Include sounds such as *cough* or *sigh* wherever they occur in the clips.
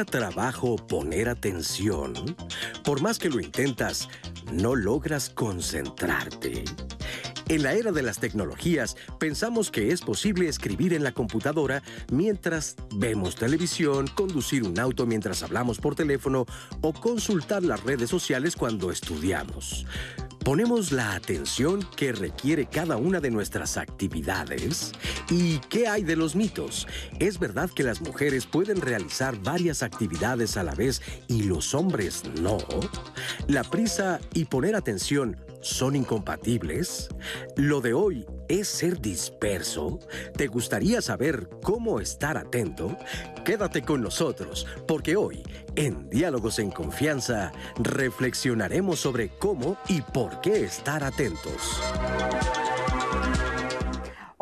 ¿Te cuesta trabajo poner atención? Por más que lo intentas, ¿no logras concentrarte? En la era de las tecnologías, pensamos que es posible escribir en la computadora mientras vemos televisión, conducir un auto mientras hablamos por teléfono o consultar las redes sociales cuando estudiamos. ¿Ponemos la atención que requiere cada una de nuestras actividades? ¿Y qué hay de los mitos? ¿Es verdad que las mujeres pueden realizar varias actividades a la vez y los hombres no? La prisa y poner atención son incompatibles? ¿Lo de hoy es ser disperso? ¿Te gustaría saber cómo estar atento? Quédate con nosotros, porque hoy, en Diálogos en Confianza, reflexionaremos sobre cómo y por qué estar atentos.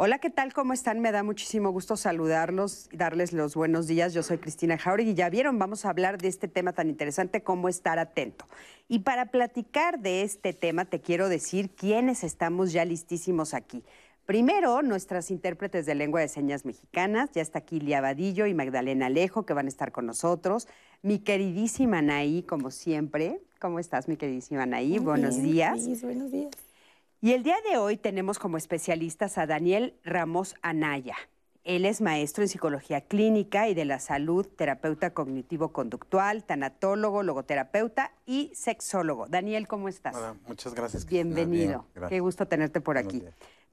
Hola, ¿qué tal? ¿Cómo están? Me da muchísimo gusto saludarlos y darles los buenos días. Yo soy Cristina Jauregui ya vieron, vamos a hablar de este tema tan interesante, cómo estar atento. Y para platicar de este tema, te quiero decir quiénes estamos ya listísimos aquí. Primero, nuestras intérpretes de lengua de señas mexicanas. Ya está aquí Lia Vadillo y Magdalena Alejo, que van a estar con nosotros. Mi queridísima Anaí, como siempre. ¿Cómo estás, mi queridísima Anaí? buenos días. buenos días. Y el día de hoy tenemos como especialistas a Daniel Ramos Anaya. Él es maestro en psicología clínica y de la salud, terapeuta cognitivo-conductual, tanatólogo, logoterapeuta y sexólogo. Daniel, ¿cómo estás? Hola, muchas gracias. Bienvenido. Qué gusto tenerte por aquí.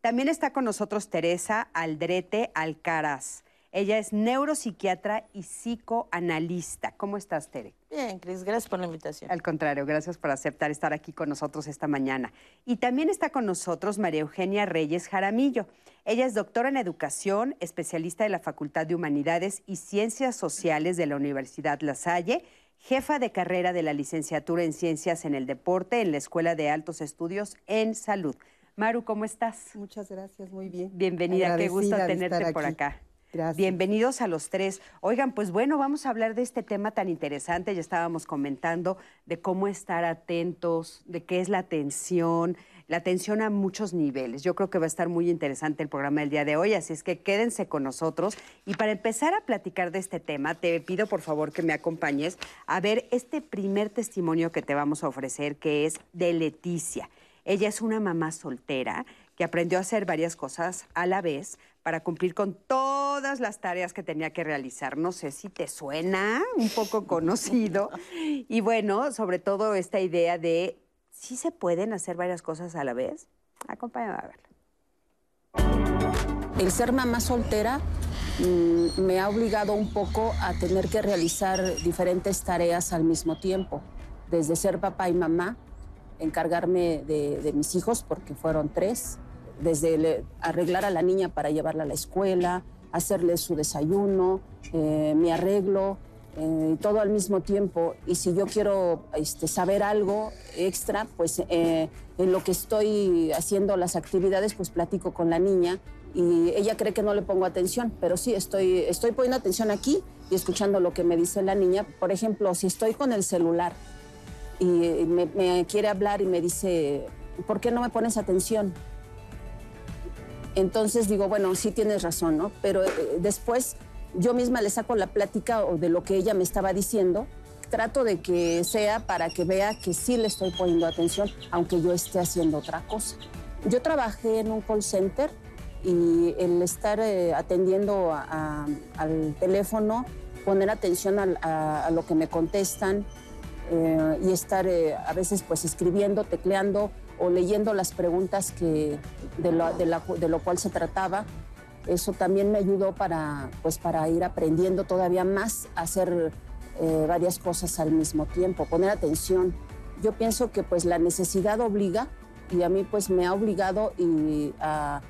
También está con nosotros Teresa Aldrete Alcaraz. Ella es neuropsiquiatra y psicoanalista. ¿Cómo estás, Tere? Bien, Cris, gracias por la invitación. Al contrario, gracias por aceptar estar aquí con nosotros esta mañana. Y también está con nosotros María Eugenia Reyes Jaramillo. Ella es doctora en educación, especialista de la Facultad de Humanidades y Ciencias Sociales de la Universidad La Salle, jefa de carrera de la licenciatura en Ciencias en el Deporte en la Escuela de Altos Estudios en Salud. Maru, ¿cómo estás? Muchas gracias, muy bien. Bienvenida, qué gusto tenerte por acá. Bienvenidos a los tres. Oigan, pues bueno, vamos a hablar de este tema tan interesante. Ya estábamos comentando de cómo estar atentos, de qué es la atención, la atención a muchos niveles. Yo creo que va a estar muy interesante el programa del día de hoy, así es que quédense con nosotros. Y para empezar a platicar de este tema, te pido por favor que me acompañes a ver este primer testimonio que te vamos a ofrecer, que es de Leticia. Ella es una mamá soltera que aprendió a hacer varias cosas a la vez para cumplir con todas las tareas que tenía que realizar. No sé si te suena un poco conocido. *laughs* Y bueno, sobre todo esta idea de si se pueden hacer varias cosas a la vez. Acompáñame a verlo. El ser mamá soltera mm, me ha obligado un poco a tener que realizar diferentes tareas al mismo tiempo, desde ser papá y mamá, encargarme de mis hijos, porque fueron tres, desde arreglar a la niña para llevarla a la escuela, hacerle su desayuno, eh, mi arreglo, eh, todo al mismo tiempo. Y si yo quiero este, saber algo extra, pues eh, en lo que estoy haciendo las actividades, pues platico con la niña y ella cree que no le pongo atención, pero sí, estoy, estoy poniendo atención aquí y escuchando lo que me dice la niña. Por ejemplo, si estoy con el celular y me quiere hablar y me dice, ¿por qué no me pones atención? Entonces digo, bueno, sí tienes razón, ¿no? Pero eh, después yo misma le saco la plática o de lo que ella me estaba diciendo. Trato de que sea para que vea que sí le estoy poniendo atención, aunque yo esté haciendo otra cosa. Yo trabajé en un call center y el estar eh, atendiendo al teléfono, poner atención a, lo que me contestan eh, y estar a veces pues escribiendo, tecleando, o leyendo las preguntas que, de, lo, cual se trataba. Eso también me ayudó para, pues, para ir aprendiendo todavía más a hacer eh, varias cosas al mismo tiempo, poner atención. Yo pienso que pues la necesidad obliga y a mí pues me ha obligado y a,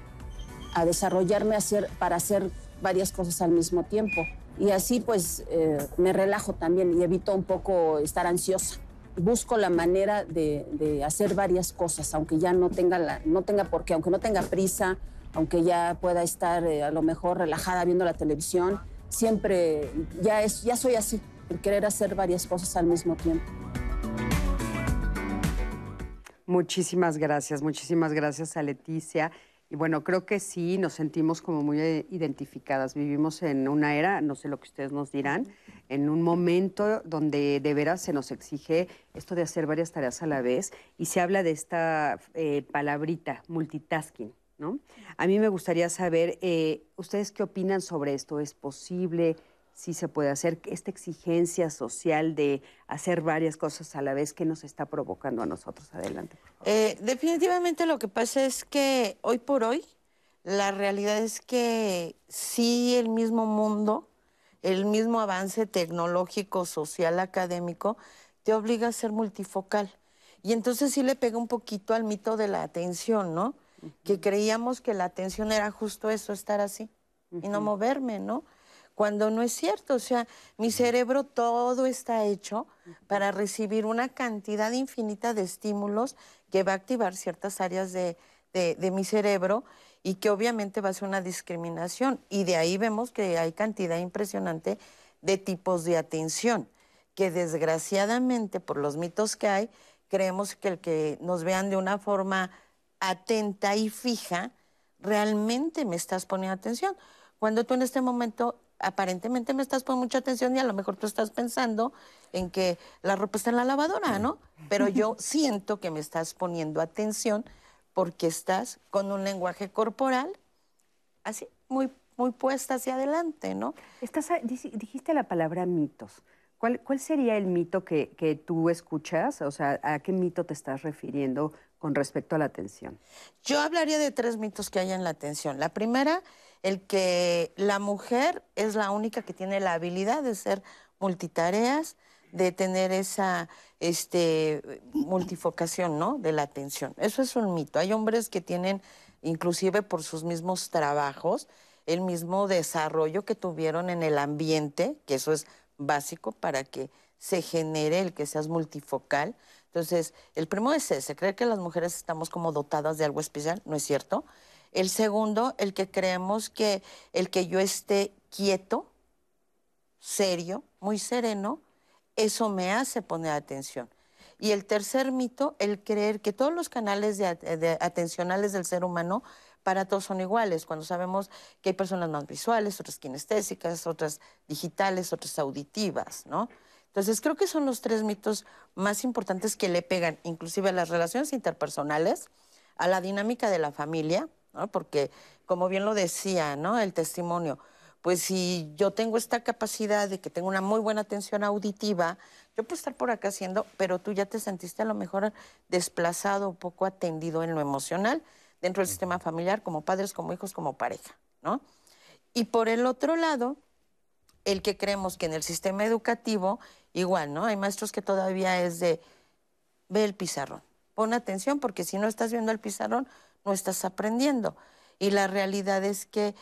desarrollarme hacer, para hacer varias cosas al mismo tiempo. Y así pues eh, me relajo también y evito un poco estar ansiosa busco la manera de, hacer varias cosas, aunque ya no tenga, no tenga por qué, aunque no tenga prisa, aunque ya pueda estar eh, a lo mejor relajada viendo la televisión, siempre ya, es, ya soy así, el querer hacer varias cosas al mismo tiempo. Muchísimas gracias, muchísimas gracias a Leticia. Y Y bueno, creo que sí, nos sentimos como muy eh, identificadas. Vivimos en una era, no sé lo que ustedes nos dirán, en un momento donde de veras se nos exige esto de hacer varias tareas a la vez y se habla de esta eh, palabrita, multitasking. ¿no? A mí me gustaría saber, eh, ¿ustedes qué opinan sobre esto? ¿Es posible? sí se puede hacer, esta exigencia social de hacer varias cosas a la vez que nos está provocando a nosotros. Adelante. Eh, definitivamente lo que pasa es que hoy por hoy la realidad es que sí el mismo mundo, el mismo avance tecnológico, social, académico, te obliga a ser multifocal. Y entonces sí le pega un poquito al mito de la atención, ¿no? Que creíamos que la atención era justo eso, estar así y no moverme, ¿no? cuando no es cierto. O sea, mi cerebro todo está hecho para recibir una cantidad infinita de estímulos que va a activar ciertas áreas de, mi cerebro y que obviamente va a ser una discriminación. Y de ahí vemos que hay cantidad impresionante de tipos de atención, que desgraciadamente por los mitos que hay, creemos que el que nos vean de una forma atenta y fija, realmente me estás poniendo atención. Cuando tú en este momento aparentemente me estás poniendo mucha atención y a lo mejor tú estás pensando en que la ropa está en la lavadora, ¿no? Pero yo *laughs* siento que me estás poniendo atención porque estás con un lenguaje corporal así, muy, muy puesta hacia adelante, ¿no? Estás, dijiste la palabra mitos. ¿Cuál, ¿Cuál sería el mito que, que tú escuchas? O sea, ¿a qué mito te estás refiriendo con respecto a la atención? Yo hablaría de tres mitos que hay en la atención. La primera el que la mujer es la única que tiene la habilidad de ser multitareas, de tener esa este, multifocación ¿no? de la atención. Eso es un mito. Hay hombres que tienen, inclusive por sus mismos trabajos, el mismo desarrollo que tuvieron en el ambiente, que eso es básico para que se genere el que seas multifocal. Entonces, el primero es ese, creer que las mujeres estamos como dotadas de algo especial, no es cierto. El segundo, el que creemos que el que yo esté quieto, serio, muy sereno, eso me hace poner atención. Y el tercer mito, el creer que todos los canales de, atencionales del ser humano para todos son iguales, cuando sabemos que hay personas más visuales, otras kinestésicas, otras digitales, otras auditivas, ¿no? Entonces creo que son los tres mitos más importantes que le pegan inclusive a las relaciones interpersonales, a la dinámica de la familia, porque, como bien lo decía, ¿no? El testimonio, pues si yo tengo esta capacidad de que tengo una muy buena atención auditiva, yo puedo estar por acá haciendo, pero tú ya te sentiste a lo mejor desplazado, poco atendido en lo emocional dentro del sistema familiar, como padres, como hijos, como pareja, ¿no? Y por el otro lado, el que creemos que en el sistema educativo, igual, ¿no? Hay maestros que todavía es de, ve el pizarrón, pon atención, porque si no estás viendo el pizarrón, no estás aprendiendo. Y la realidad es que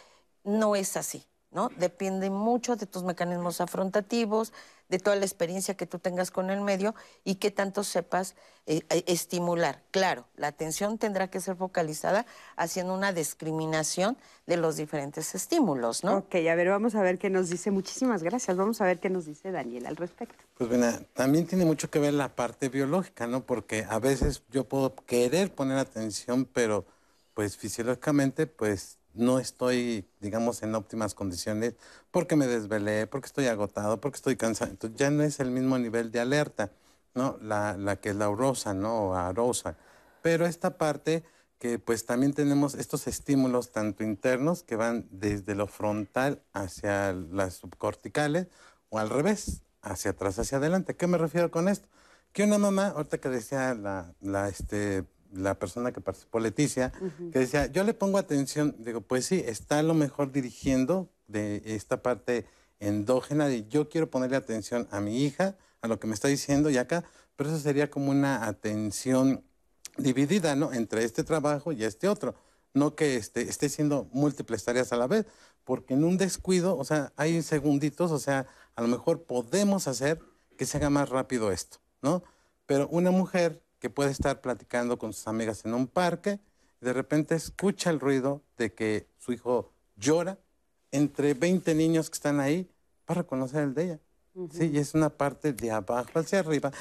no es así, ¿no? Depende mucho de tus mecanismos afrontativos, de toda la experiencia que tú tengas con el medio y que tanto sepas eh, eh, estimular. Claro, la atención tendrá que ser focalizada haciendo una discriminación de los diferentes estímulos, ¿no? Ok, a ver, vamos a ver qué nos dice. Muchísimas gracias. Vamos a ver qué nos dice Daniel al respecto. Pues bueno, también tiene mucho que ver la parte biológica, ¿no? Porque a veces yo puedo querer poner atención, pero pues fisiológicamente, pues no estoy, digamos, en óptimas condiciones porque me desvelé, porque estoy agotado, porque estoy cansado. Entonces ya no es el mismo nivel de alerta, ¿no? La, la que es la aurosa, ¿no? O arosa. Pero esta parte que pues también tenemos estos estímulos tanto internos que van desde lo frontal hacia las subcorticales o al revés, hacia atrás, hacia adelante. ¿Qué me refiero con esto? Que una mamá, ahorita que decía la, la este, la persona que participó, Leticia, que decía, yo le pongo atención, digo, pues sí, está a lo mejor dirigiendo de esta parte endógena de yo quiero ponerle atención a mi hija, a lo que me está diciendo y acá, pero eso sería como una atención dividida, ¿no? Entre este trabajo y este otro, no que esté, esté siendo múltiples tareas a la vez, porque en un descuido, o sea, hay segunditos, o sea, a lo mejor podemos hacer que se haga más rápido esto, ¿no? Pero una mujer que puede estar platicando con sus amigas en un parque, y de repente escucha el ruido de que su hijo llora entre 20 niños que están ahí para reconocer el de ella. Sí, y es una parte de abajo hacia arriba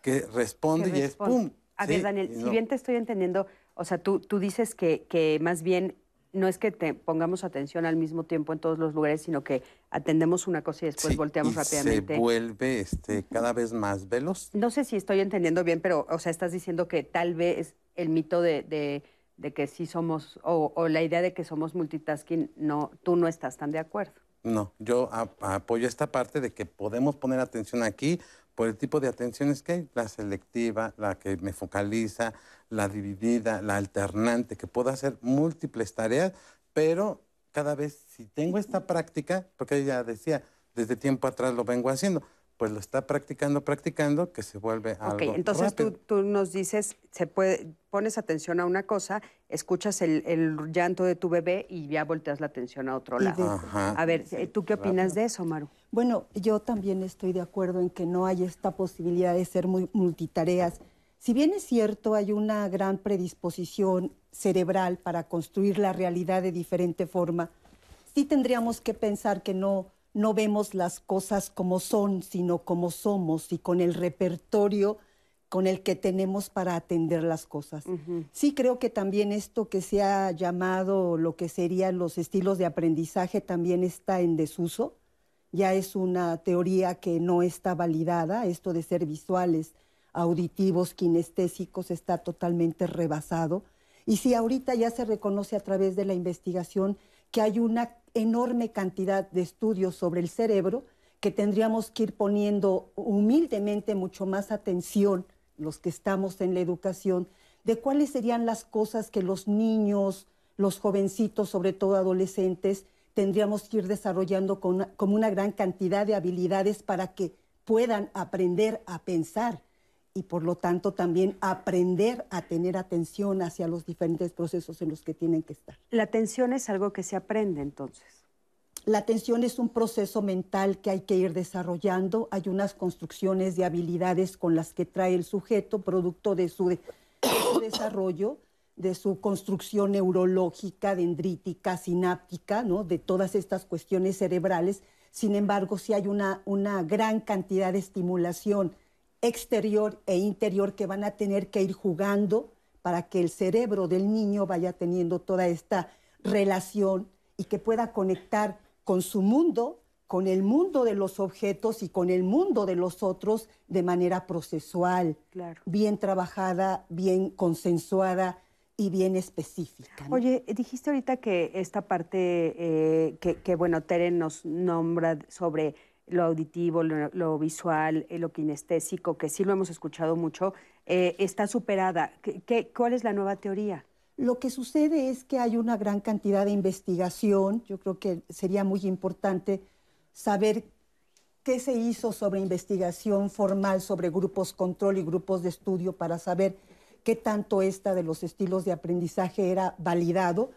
que responde y es pum, A ver, Daniel, si bien te estoy entendiendo, o sea, tú, tú dices que, que más bien no es que te pongamos atención al mismo tiempo en todos los lugares, sino que atendemos una cosa y después volteamos y rápidamente. Se vuelve este, cada vez más veloz. No sé si estoy entendiendo bien, pero, o sea, estás diciendo que tal vez el mito de, de, de que sí somos, o, o, la idea de que somos multitasking, no, tú no estás tan de acuerdo. No, yo apoyo esta parte de que podemos poner atención aquí por el tipo de atenciones que hay, la selectiva, la que me focaliza, la dividida, la alternante, que puedo hacer múltiples tareas, pero cada vez si tengo esta práctica, porque ella decía, desde tiempo atrás lo vengo haciendo, pues lo está practicando, practicando, que se vuelve algo Ok, entonces Tú, tú, nos dices, se puede, pones atención a una cosa, escuchas el, el, llanto de tu bebé y ya volteas la atención a otro lado. Ajá, a ver, ¿tú qué opinas de eso, Maru? Bueno, yo también estoy de acuerdo en que no hay esta posibilidad de ser muy multitareas. Si bien es cierto, hay una gran predisposición cerebral para construir la realidad de diferente forma, sí tendríamos que pensar que no no vemos las cosas como son, sino como somos y con el repertorio con el que tenemos para atender las cosas. Sí creo que también esto que se ha llamado lo que serían los estilos de aprendizaje también está en desuso. Ya es una teoría que no está validada. Esto de ser visuales, auditivos, kinestésicos está totalmente rebasado. Y sí, ahorita ya se reconoce a través de la investigación que hay una enorme cantidad de estudios sobre el cerebro que tendríamos que ir poniendo humildemente mucho más atención, los que estamos en la educación, de cuáles serían las cosas que los niños, los jovencitos, sobre todo adolescentes, tendríamos que ir desarrollando con como una gran cantidad de habilidades para que puedan aprender a pensar y por lo tanto también aprender a tener atención hacia los diferentes procesos en los que tienen que estar. La atención es algo que se aprende entonces. La atención es un proceso mental que hay que ir desarrollando. Hay unas construcciones de habilidades con las que trae el sujeto, producto de su, de su desarrollo, de su construcción neurológica, dendrítica, sináptica, ¿no? de todas estas cuestiones cerebrales. Sin embargo, si hay una, una gran cantidad de estimulación exterior e interior que van a tener que ir jugando para que el cerebro del niño vaya teniendo toda esta relación y que pueda conectar con su mundo, con el mundo de los objetos y con el mundo de los otros de manera procesual, bien trabajada, bien consensuada y bien específica. Oye, dijiste ahorita que esta parte eh, que, que, bueno, Tere nos nombra sobre lo auditivo, lo, visual, eh, lo kinestésico, que sí lo hemos escuchado mucho, eh, está superada. ¿Qué, cuál es la nueva teoría? Lo que sucede es que hay una gran cantidad de investigación. Yo creo que sería muy importante saber qué se hizo sobre investigación formal sobre grupos control y grupos de estudio para saber qué tanto esta de los estilos de aprendizaje era validado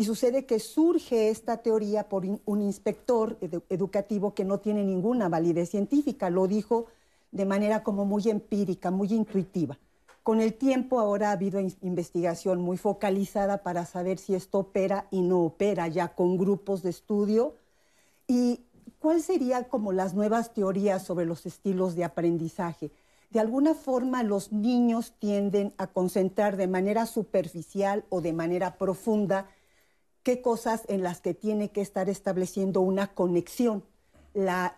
y sucede que surge esta teoría por un inspector educativo que no tiene ninguna validez científica, lo dijo de manera como muy empírica, muy intuitiva. Con el tiempo ahora ha habido investigación muy focalizada para saber si esto opera y no opera ya con grupos de estudio. ¿Y cuáles serían como las nuevas teorías sobre los estilos de aprendizaje? De alguna forma los niños tienden a concentrar de manera superficial o de manera profunda qué cosas en las que tiene que estar estableciendo una conexión. La,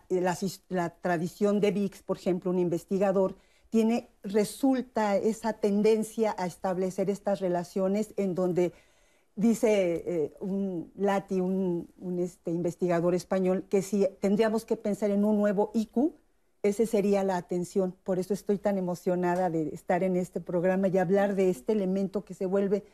tradición de Vix, por ejemplo, un investigador, tiene, resulta esa tendencia a establecer estas relaciones en donde dice eh, un Lati, un, este, investigador español, que si tendríamos que pensar en un nuevo IQ, ese sería la atención. Por eso estoy tan emocionada de estar en este programa y hablar de este elemento que se vuelve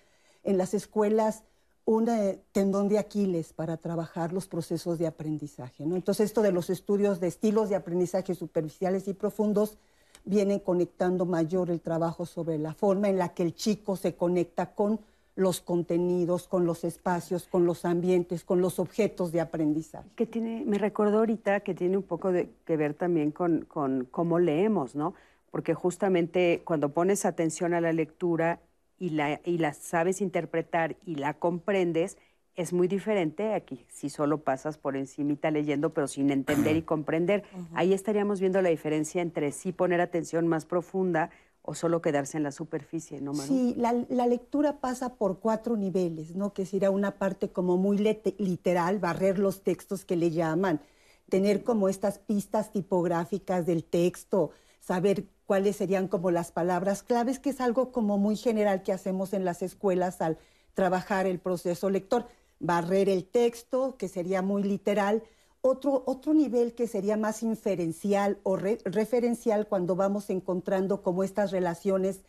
en las escuelas un tendón de Aquiles para trabajar los procesos de aprendizaje. ¿no? Entonces, esto de los estudios de estilos de aprendizaje superficiales y profundos vienen conectando mayor el trabajo sobre la forma en la que el chico se conecta con los contenidos, con los espacios, con los ambientes, con los objetos de aprendizaje. Que tiene, me recordó ahorita que tiene un poco que ver también con, con cómo leemos, ¿no? Porque justamente cuando pones atención a la lectura y la, y la sabes interpretar y la comprendes, es muy diferente aquí si solo pasas por encimita leyendo, pero sin entender y *clears throat* comprender. Ahí estaríamos viendo la diferencia entre sí poner atención más profunda o solo quedarse en la superficie, ¿no, Maru? Sí, la, lectura pasa por cuatro niveles, ¿no? Que será una parte como muy literal, barrer los textos que le llaman, tener como estas pistas tipográficas del texto, saber cuáles serían como las palabras claves, que es algo como muy general que hacemos en las escuelas al trabajar el proceso lector. Barrer el texto, que sería muy literal, otro, otro nivel que sería más inferencial o referencial cuando vamos encontrando como estas relaciones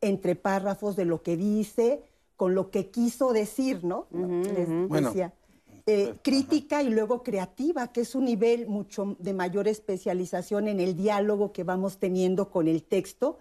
entre párrafos de lo que dice con lo que quiso decir, ¿no? decía. Eh, crítica y luego creativa, que es un nivel mucho de mayor especialización en el diálogo que vamos teniendo con el texto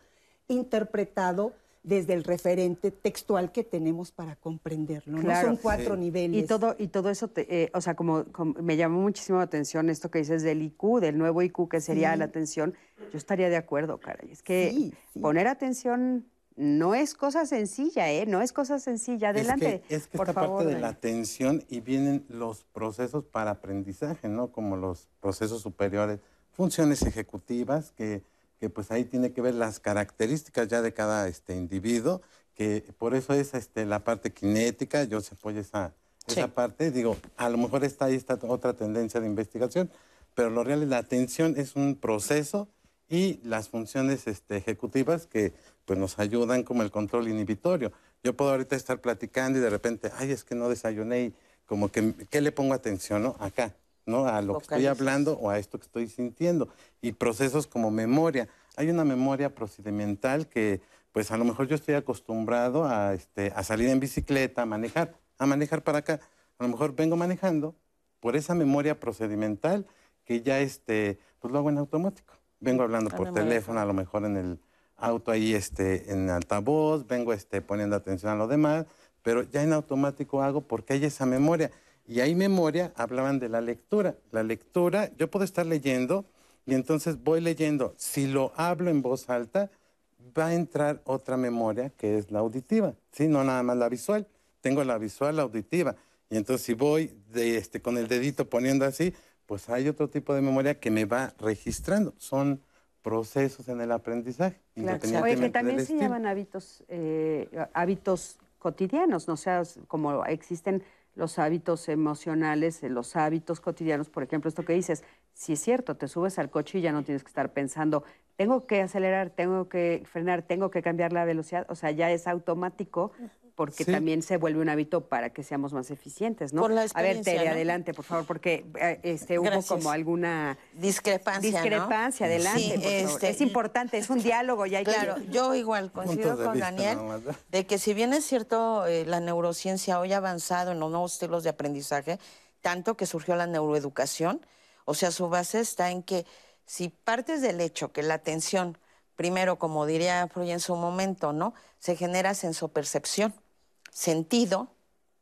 interpretado desde el referente textual que tenemos para comprenderlo. ¿no? Son cuatro niveles. Y todo, y todo eso, eh, o sea, como, me llamó muchísimo la atención esto que dices del IQ, del nuevo IQ que sería la atención, yo estaría de acuerdo, caray. Es que poner atención no es cosa sencilla, ¿eh? No es cosa sencilla. Adelante. Es que, es que esta parte de la atención y vienen los procesos para aprendizaje, ¿no? Como los procesos superiores, funciones ejecutivas que que pues ahí tiene que ver las características ya de cada este, individuo, que por eso es este, la parte cinética, yo se apoya esa, esa parte, digo, a lo mejor está ahí está otra tendencia de investigación, pero lo real es la atención es un proceso y las funciones este, ejecutivas que pues nos ayudan como el control inhibitorio. Yo puedo ahorita estar platicando y de repente, ay, es que no desayuné y como que, ¿qué le pongo atención, no? Acá. ¿no? A lo que estoy hablando o a esto que estoy sintiendo. Y procesos como memoria. Hay una memoria procedimental que, pues a lo mejor yo estoy acostumbrado a, este, a salir en bicicleta, a manejar, a manejar para acá. A lo mejor vengo manejando por esa memoria procedimental que ya, este, pues lo hago en automático. Vengo hablando por teléfono, a lo mejor en el auto ahí, este, en altavoz, vengo, este, poniendo atención a lo demás, pero ya en automático hago porque hay esa memoria. Y hay memoria, hablaban de la lectura. La lectura, yo puedo estar leyendo y entonces voy leyendo. Si lo hablo en voz alta, va a entrar otra memoria que es la auditiva, ¿sí? No nada más la visual. Tengo la visual, la auditiva. Y entonces si voy de este, con el dedito poniendo así, pues hay otro tipo de memoria que me va registrando. Son procesos en el aprendizaje. Claro. Oye, que también se llaman hábitos, eh, hábitos cotidianos, no sea, como existen los hábitos emocionales, eh, los hábitos cotidianos, por ejemplo, esto que dices, si es cierto, te subes al coche y ya no tienes que estar pensando, tengo que acelerar, tengo que frenar, tengo que cambiar la velocidad, o sea, ya es automático porque también se vuelve un hábito para que seamos más eficientes, ¿no? a ver, Tere, adelante, por favor, porque eh, este, hubo como alguna discrepancia. Discrepancia, adelante. Este, es importante, es un diálogo y hay claro, yo igual coincido con Daniel de que si bien es cierto eh, la neurociencia hoy ha avanzado en los nuevos estilos de aprendizaje, tanto que surgió la neuroeducación, o sea, su base está en que si partes del hecho que la atención, primero, como diría Freud en su momento, ¿no? Se genera sensopercepción sentido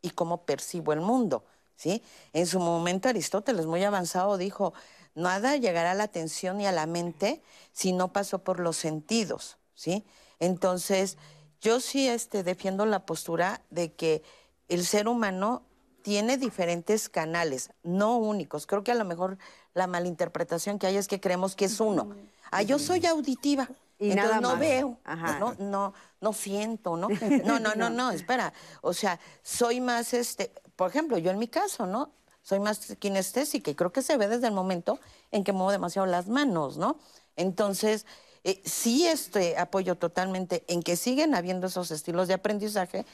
y cómo percibo el mundo. ¿sí? En su momento Aristóteles, muy avanzado, dijo, nada llegará a la atención y a la mente si no pasó por los sentidos. ¿sí? Entonces, yo sí este, defiendo la postura de que el ser humano tiene diferentes canales, no únicos. Creo que a lo mejor la malinterpretación que hay es que creemos que es uno. Ah, yo soy auditiva. Y Entonces no veo, no, no, no siento, *laughs* ¿no? No, no, no, no, espera. O sea, soy más, este, por ejemplo, yo en mi caso, ¿no? Soy más kinestésica y creo que se ve desde el momento en que muevo demasiado las manos, ¿no? Entonces, eh, sí este, apoyo totalmente en que siguen habiendo esos estilos de aprendizaje,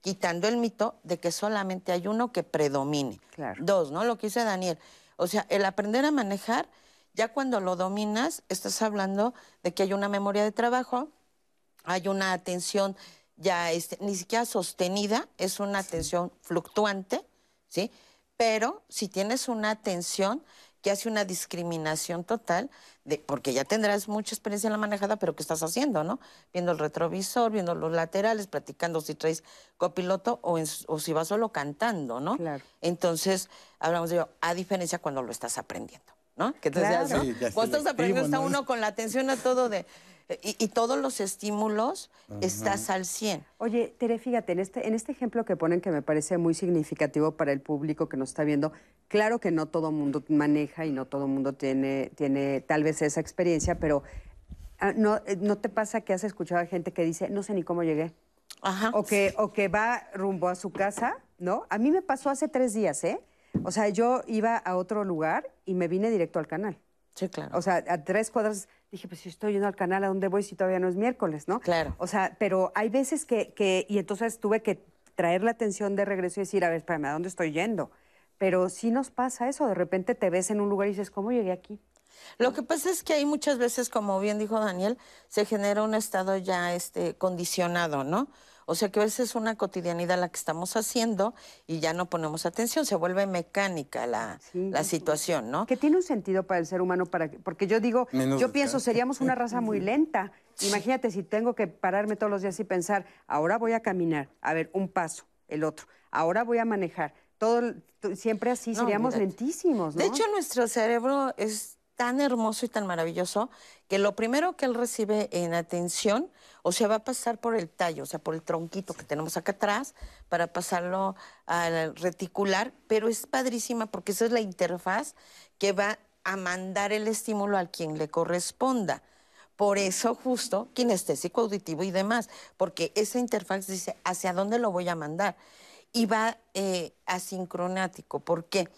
quitando el mito de que solamente hay uno que predomine. Dos, ¿no? Lo que dice Daniel. O sea, el aprender a manejar ya cuando lo dominas, estás hablando de que hay una memoria de trabajo, hay una atención ya este, ni siquiera sostenida, es una atención fluctuante, ¿sí? Pero si tienes una atención que hace una discriminación total, de, porque ya tendrás mucha experiencia en la manejada, pero ¿qué estás haciendo, no? Viendo el retrovisor, viendo los laterales, platicando si traes copiloto o, o si vas solo cantando, ¿no? Claro. Entonces, hablamos de, a diferencia cuando lo estás aprendiendo. ¿No? Que te claro. ¿no? Vos estás aprendiendo, uno con la atención a todo de... Y, todos los estímulos estás al 100. Oye, Tere, fíjate, en este, en este ejemplo que ponen que me parece muy significativo para el público que nos está viendo, claro que no todo mundo maneja y no todo mundo tiene, tiene tal vez esa experiencia, pero Ah, no, eh, ¿No te pasa que has escuchado a gente que dice, no sé ni cómo llegué? Ajá. O que, o que va rumbo a su casa, ¿no? A mí me pasó hace tres días, ¿eh? O sea, yo iba a otro lugar y me vine directo al canal. Sí, claro. O sea, a tres cuadras dije, pues si estoy yendo al canal, ¿a dónde voy si todavía no es miércoles, no? Claro. O sea, pero hay veces que, que y entonces tuve que traer la atención de regreso y decir, a ver, espérame, ¿a dónde estoy yendo? Pero sí nos pasa eso, de repente te ves en un lugar y dices, ¿cómo llegué aquí? Lo que pasa es que hay muchas veces, como bien dijo Daniel, se genera un estado ya este, condicionado, ¿no? O sea que a veces es una cotidianidad la que estamos haciendo y ya no ponemos atención, se vuelve mecánica la, la situación, ¿no? Que tiene un sentido para el ser humano, para porque yo digo, yo pienso, seríamos una raza muy lenta. Imagínate si tengo que pararme todos los días y pensar, ahora voy a caminar, a ver, un paso, el otro, ahora voy a manejar. Todo, siempre así, seríamos lentísimos, ¿no? De hecho, nuestro cerebro es tan hermoso y tan maravilloso que lo primero que él recibe en atención, o sea, va a pasar por el tallo, o sea, por el tronquito que tenemos acá atrás, para pasarlo al reticular, pero es padrísima porque esa es la interfaz que va a mandar el estímulo a quien le corresponda. Por eso justo kinestésico, auditivo y demás, porque esa interfaz dice hacia dónde lo voy a mandar y va eh, asincronático. ¿Por qué? porque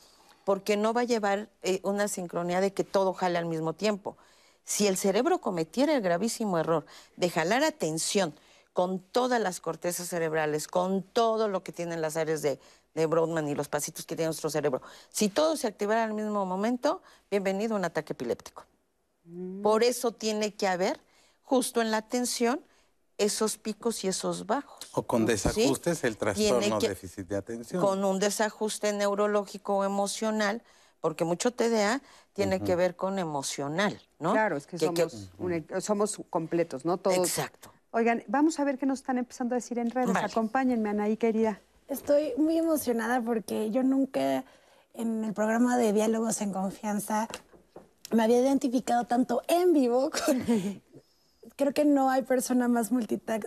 no va a llevar eh, una sincronía de que todo jale al mismo tiempo. Si el cerebro cometiera el gravísimo error de jalar atención con todas las cortezas cerebrales, con todo lo que tienen las áreas de, de Brodmann y los pasitos que tiene nuestro cerebro, si todo se activara al mismo momento, bienvenido a un ataque epiléptico. Mm. Por eso tiene que haber, justo en la atención, esos picos y esos bajos. O con desajustes el trastorno déficit de atención. Con un desajuste neurológico o emocional, porque mucho TDA tiene que ver con emocional, ¿no? Claro, es que, somos, completos, ¿no? Todos. Exacto. Oigan, vamos a ver qué nos están empezando a decir en redes. Acompáñenme, Anaí, querida. Estoy muy emocionada porque yo nunca en el programa de Diálogos en Confianza me había identificado tanto en vivo con, *laughs* creo que no hay persona más multitask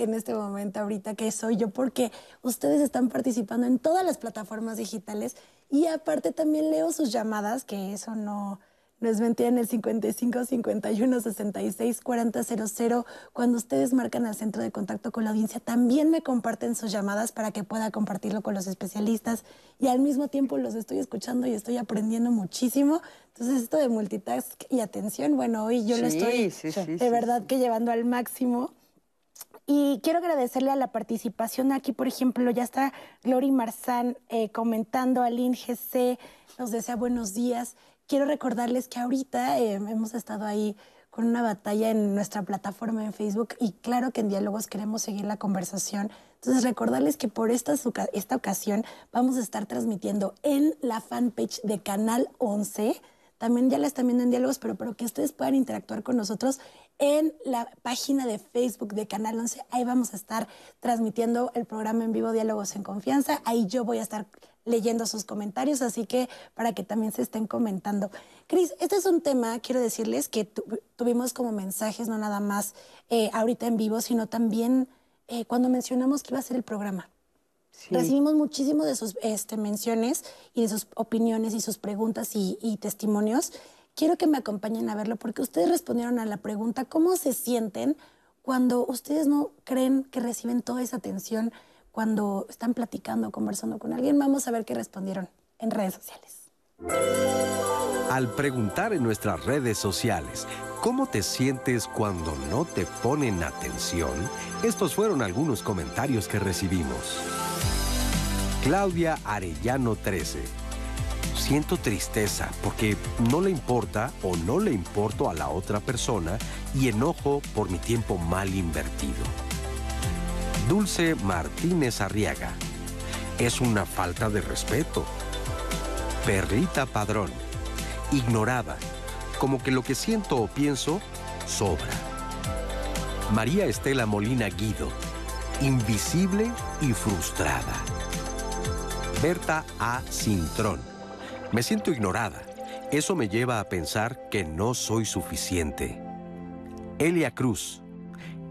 en este momento ahorita que soy yo, porque ustedes están participando en todas las plataformas digitales y aparte también leo sus llamadas, que eso no, no es mentira, en el 55 51 66 40 00. Cuando ustedes marcan al centro de contacto con la audiencia, también me comparten sus llamadas para que pueda compartirlo con los especialistas. Y al mismo tiempo los estoy escuchando y estoy aprendiendo muchísimo. Entonces, esto de multitask y atención, bueno, hoy yo lo estoy de verdad que llevando al máximo. Y quiero agradecerle a la participación aquí, por ejemplo, ya está Glory Marzán eh, comentando, Aline GC nos desea buenos días quiero recordarles que ahorita eh, hemos estado ahí con una batalla en nuestra plataforma en Facebook y claro que en Diálogos queremos seguir la conversación. Entonces recordarles que por esta, esta ocasión vamos a estar transmitiendo en la fanpage de Canal 11. También ya la están viendo en Diálogos, pero, pero que ustedes puedan interactuar con nosotros en la página de Facebook de Canal 11. Ahí vamos a estar transmitiendo el programa en vivo Diálogos en Confianza. Ahí yo voy a estar leyendo sus comentarios, así que para que también se estén comentando. Cris, este es un tema, quiero decirles, que tuvimos como mensajes, no nada más eh, ahorita en vivo, sino también eh, cuando mencionamos que iba a ser el programa. Recibimos muchísimo de sus este, menciones y de sus opiniones y sus preguntas y, y testimonios. Quiero que me acompañen a verlo porque ustedes respondieron a la pregunta, ¿cómo se sienten cuando ustedes no creen que reciben toda esa atención? cuando están platicando, conversando con alguien. Vamos a ver qué respondieron en redes sociales. Al preguntar en nuestras redes sociales, ¿cómo te sientes cuando no te ponen atención? Estos fueron algunos comentarios que recibimos. Claudia Arellano 13. Siento tristeza porque no le importa o no le importo a la otra persona y enojo por mi tiempo mal invertido. Dulce Martínez Arriaga. Es una falta de respeto. Perlita Padrón. Ignorada. Como que lo que siento o pienso sobra. María Estela Molina Guido. Invisible y frustrada. Berta A. Cintrón. Me siento ignorada. Eso me lleva a pensar que no soy suficiente. Elia Cruz.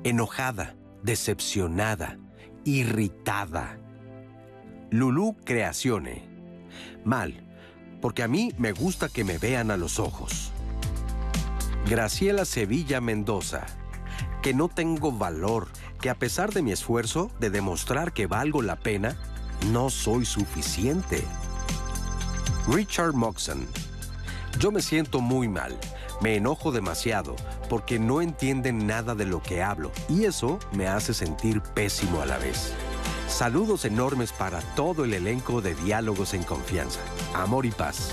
Enojada decepcionada, irritada. Lulú Creacione. Mal, porque a mí me gusta que me vean a los ojos. Graciela Sevilla Mendoza. Que no tengo valor, que a pesar de mi esfuerzo de demostrar que valgo la pena, no soy suficiente. Richard Moxon. Yo me siento muy mal. Me enojo demasiado porque no entienden nada de lo que hablo y eso me hace sentir pésimo a la vez. Saludos enormes para todo el elenco de Diálogos en Confianza. Amor y paz.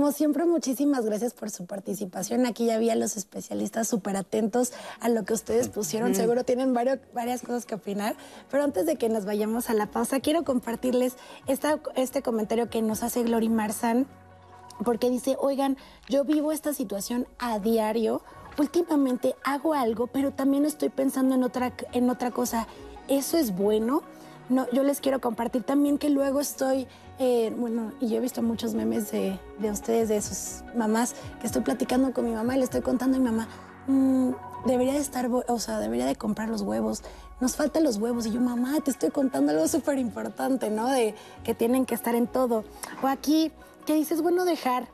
Como siempre, muchísimas gracias por su participación. Aquí ya había los especialistas súper atentos a lo que ustedes pusieron. Seguro tienen varias cosas que opinar. Pero antes de que nos vayamos a la pausa, quiero compartirles este comentario que nos hace Glory Marzán, porque dice, oigan, yo vivo esta situación a diario. Últimamente hago algo, pero también estoy pensando en otra, en otra cosa. ¿Eso es bueno? No, yo les quiero compartir también que luego estoy eh, bueno, y yo he visto muchos memes de, ustedes, de sus mamás, que estoy platicando con mi mamá y le estoy contando a mi mamá, mm, debería de estar, o sea, debería de comprar los huevos, nos faltan los huevos. Y yo, mamá, te estoy contando algo súper importante, ¿no? De que tienen que estar en todo. O aquí, que dices, bueno, dejar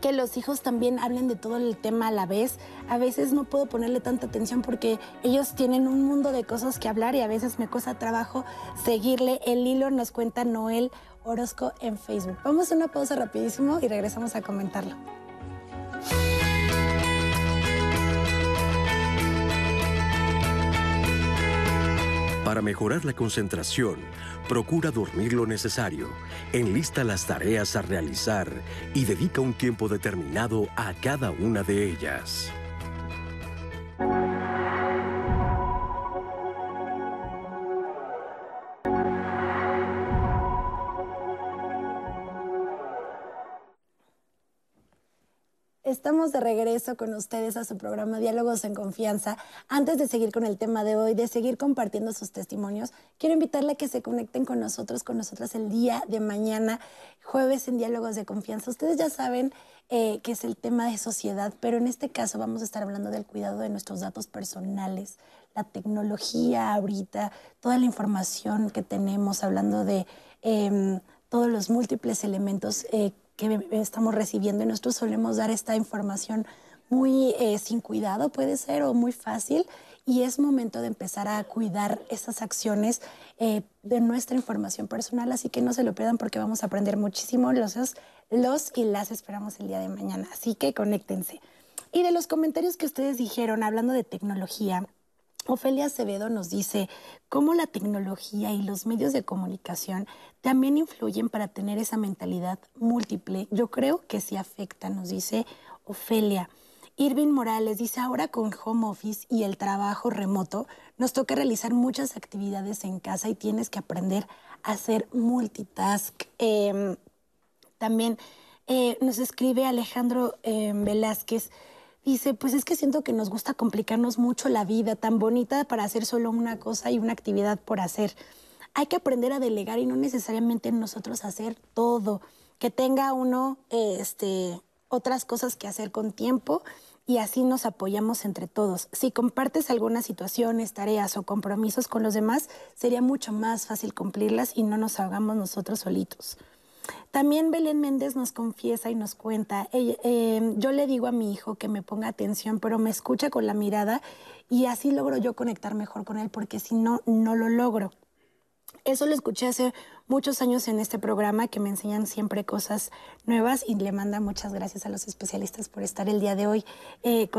que los hijos también hablen de todo el tema a la vez. A veces no puedo ponerle tanta atención porque ellos tienen un mundo de cosas que hablar y a veces me cuesta trabajo seguirle. El hilo nos cuenta Noel Orozco en Facebook. Vamos a una pausa rapidísimo y regresamos a comentarlo. Para mejorar la concentración, procura dormir lo necesario, enlista las tareas a realizar y dedica un tiempo determinado a cada una de ellas. Estamos de regreso con ustedes a su programa Diálogos en Confianza. Antes de seguir con el tema de hoy, de seguir compartiendo sus testimonios, quiero invitarle a que se conecten con nosotros, con nosotras el día de mañana, jueves en Diálogos de Confianza. Ustedes ya saben eh, que es el tema de sociedad, pero en este caso vamos a estar hablando del cuidado de nuestros datos personales, la tecnología ahorita, toda la información que tenemos, hablando de em, todos los múltiples elementos eh, que estamos recibiendo y nosotros solemos dar esta información muy eh, sin cuidado, puede ser, o muy fácil, y es momento de empezar a cuidar esas acciones eh, de nuestra información personal, así que no se lo pierdan porque vamos a aprender muchísimo los, los y las esperamos el día de mañana, así que conéctense. Y de los comentarios que ustedes dijeron, hablando de tecnología, Ofelia Acevedo nos dice cómo la tecnología y los medios de comunicación también influyen para tener esa mentalidad múltiple. Yo creo que sí afecta, nos dice Ofelia. Irving Morales dice, ahora con home office y el trabajo remoto, nos toca realizar muchas actividades en casa y tienes que aprender a hacer multitask. Em, también eh, nos escribe Alejandro em, Velázquez, Dice, pues es que siento que nos gusta complicarnos mucho la vida, tan bonita para hacer solo una cosa y una actividad por hacer. Hay que aprender a delegar y no necesariamente nosotros hacer todo. Que tenga uno este, otras cosas que hacer con tiempo y así nos apoyamos entre todos. Si compartes algunas situaciones, tareas o compromisos con los demás, sería mucho más fácil cumplirlas y no nos ahogamos nosotros solitos. También Belén Méndez nos confiesa y nos cuenta, em, yo le digo a mi hijo que me ponga atención, pero me escucha con la mirada y así logro yo conectar mejor con él, porque si no, no lo logro. Eso lo escuché hace muchos años en este programa que me enseñan siempre cosas nuevas y le manda muchas gracias a los especialistas por estar el día de hoy eh,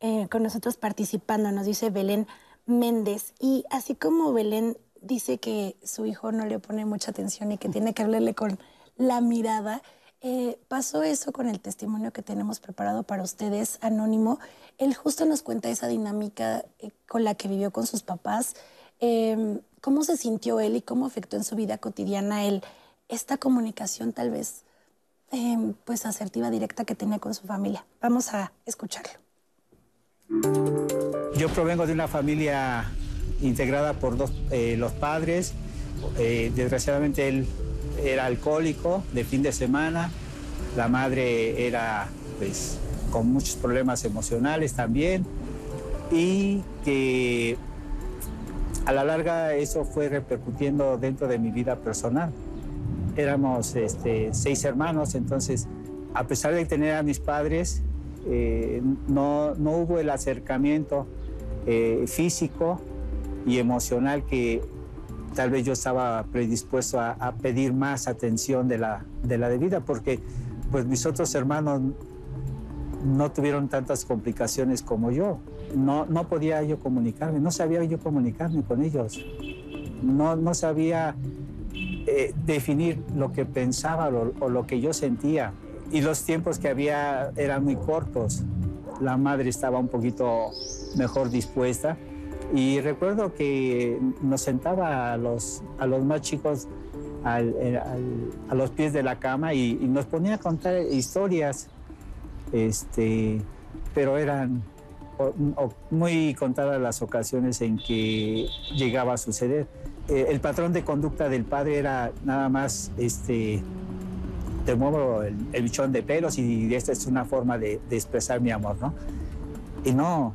eh, con nosotros participando, nos dice Belén Méndez. Y así como Belén dice que su hijo no le pone mucha atención y que tiene que hablarle con la mirada. Eh, pasó eso con el testimonio que tenemos preparado para ustedes, Anónimo. Él justo nos cuenta esa dinámica eh, con la que vivió con sus papás, em, cómo se sintió él y cómo afectó en su vida cotidiana él esta comunicación tal vez em, pues asertiva, directa que tenía con su familia. Vamos a escucharlo. Yo provengo de una familia integrada por dos, eh, los padres. desgraciadamente él era alcohólico de fin de semana, la madre era pues con muchos problemas emocionales también y que a la larga eso fue repercutiendo dentro de mi vida personal. Éramos este, seis hermanos, entonces a pesar de tener a mis padres, eh, no, hubo el acercamiento eh, físico y emocional que tal vez yo estaba predispuesto a, pedir más atención de la, de la debida, porque pues mis otros hermanos no tuvieron tantas complicaciones como yo. No, no podía yo comunicarme, no sabía yo comunicarme con ellos. No, no sabía eh, definir lo que pensaba o, lo que yo sentía. Y los tiempos que había eran muy cortos. La madre estaba un poquito mejor dispuesta. Y recuerdo que nos sentaba a los, a los más chicos eh, a los pies de la cama y, nos ponía a contar historias, este, pero eran muy contadas las ocasiones en que llegaba a suceder. Eh, el patrón de conducta del padre era nada más, este, te muevo el, bichón de pelos y esta es una forma de, expresar mi amor, ¿no? Y no,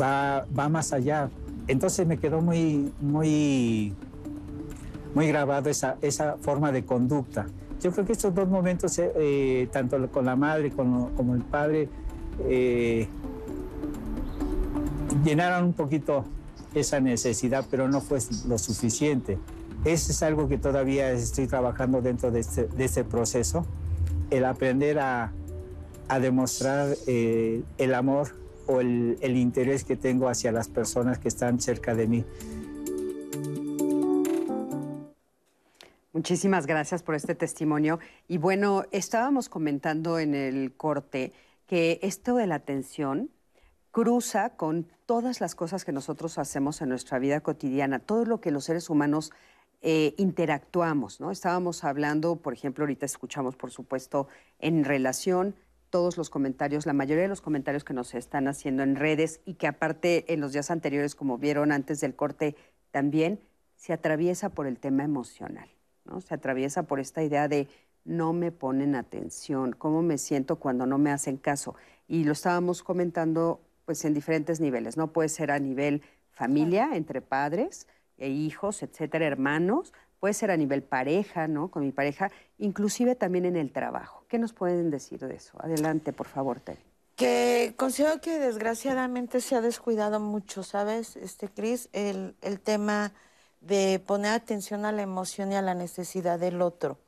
va, va más allá. Entonces me quedó muy, muy, muy grabado esa, esa forma de conducta. Yo creo que estos dos momentos, eh, eh, tanto con la madre como, como el padre, llenaron un poquito esa necesidad, pero no fue lo suficiente. Eso es algo que todavía estoy trabajando dentro de este, de este proceso, el aprender a, a demostrar eh, el amor o el, interés que tengo hacia las personas que están cerca de mí. Muchísimas gracias por este testimonio. Y bueno, estábamos comentando en el corte que esto de la atención cruza con todas las cosas que nosotros hacemos en nuestra vida cotidiana, todo lo que los seres humanos eh, interactuamos, ¿no? Estábamos hablando, por ejemplo, ahorita escuchamos, por supuesto, en relación todos los comentarios, la mayoría de los comentarios que nos están haciendo en redes y que aparte en los días anteriores, como vieron antes del corte, también se atraviesa por el tema emocional, ¿no? Se atraviesa por esta idea de no me ponen atención, cómo me siento cuando no me hacen caso. Y lo estábamos comentando pues en diferentes niveles, ¿no? Puede ser a nivel familia, entre padres e hijos, etcétera, hermanos, puede ser a nivel pareja, ¿no? Con mi pareja, inclusive también en el trabajo. ¿Qué nos pueden decir de eso? Adelante, por favor, Tere. Que considero que desgraciadamente se ha descuidado mucho, ¿sabes, este Cris? El, el tema de poner atención a la emoción y a la necesidad del otro.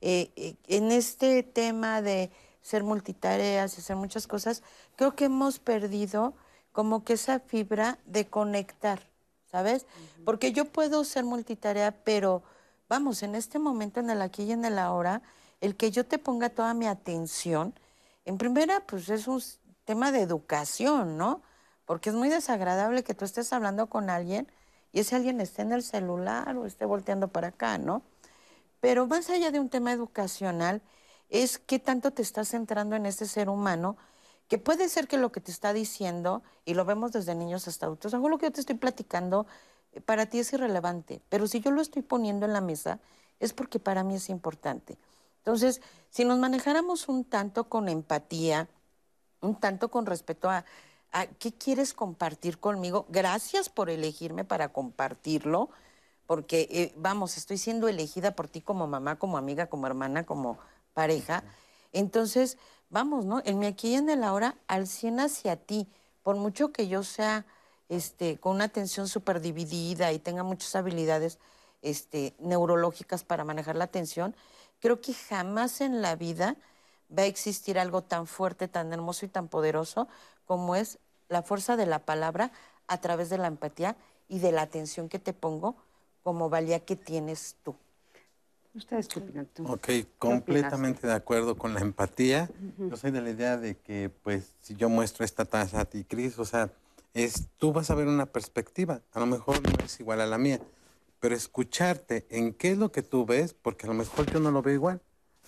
Eh, eh, en este tema de ser multitareas y hacer muchas cosas, creo que hemos perdido como que esa fibra de conectar, ¿sabes? Porque yo puedo ser multitarea, pero vamos, en este momento, en el aquí y en el ahora, el que yo te ponga toda mi atención, en primera, pues es un tema de educación, ¿no? Porque es muy desagradable que tú estés hablando con alguien y ese alguien esté en el celular o esté volteando para acá, ¿no? Pero más allá de un tema educacional, es qué tanto te estás centrando en este ser humano, que puede ser que lo que te está diciendo, y lo vemos desde niños hasta adultos, algo lo que yo te estoy platicando eh, para ti es irrelevante, pero si yo lo estoy poniendo en la mesa, es porque para mí es importante. Entonces, si nos manejáramos un tanto con empatía, un tanto con respeto a, qué quieres compartir conmigo, gracias por elegirme para compartirlo, porque, eh, vamos, estoy siendo elegida por ti como mamá, como amiga, como hermana, como pareja. Entonces, vamos, ¿no? En mi aquí y en el ahora, al 100 hacia ti, por mucho que yo sea este, con una atención súper dividida y tenga muchas habilidades este, neurológicas para manejar la atención, creo que jamás en la vida va a existir algo tan fuerte, tan hermoso y tan poderoso como es la fuerza de la palabra a través de la empatía y de la atención que te pongo como valía que tienes tú. ¿Ustedes qué opinan tú? Ok, completamente de acuerdo con la empatía. Yo soy de la idea de que, pues, si yo muestro esta taza a ti, Cris, o sea, es, tú vas a ver una perspectiva. A lo mejor no es igual a la mía, pero escucharte en qué es lo que tú ves, porque a lo mejor yo no lo veo igual,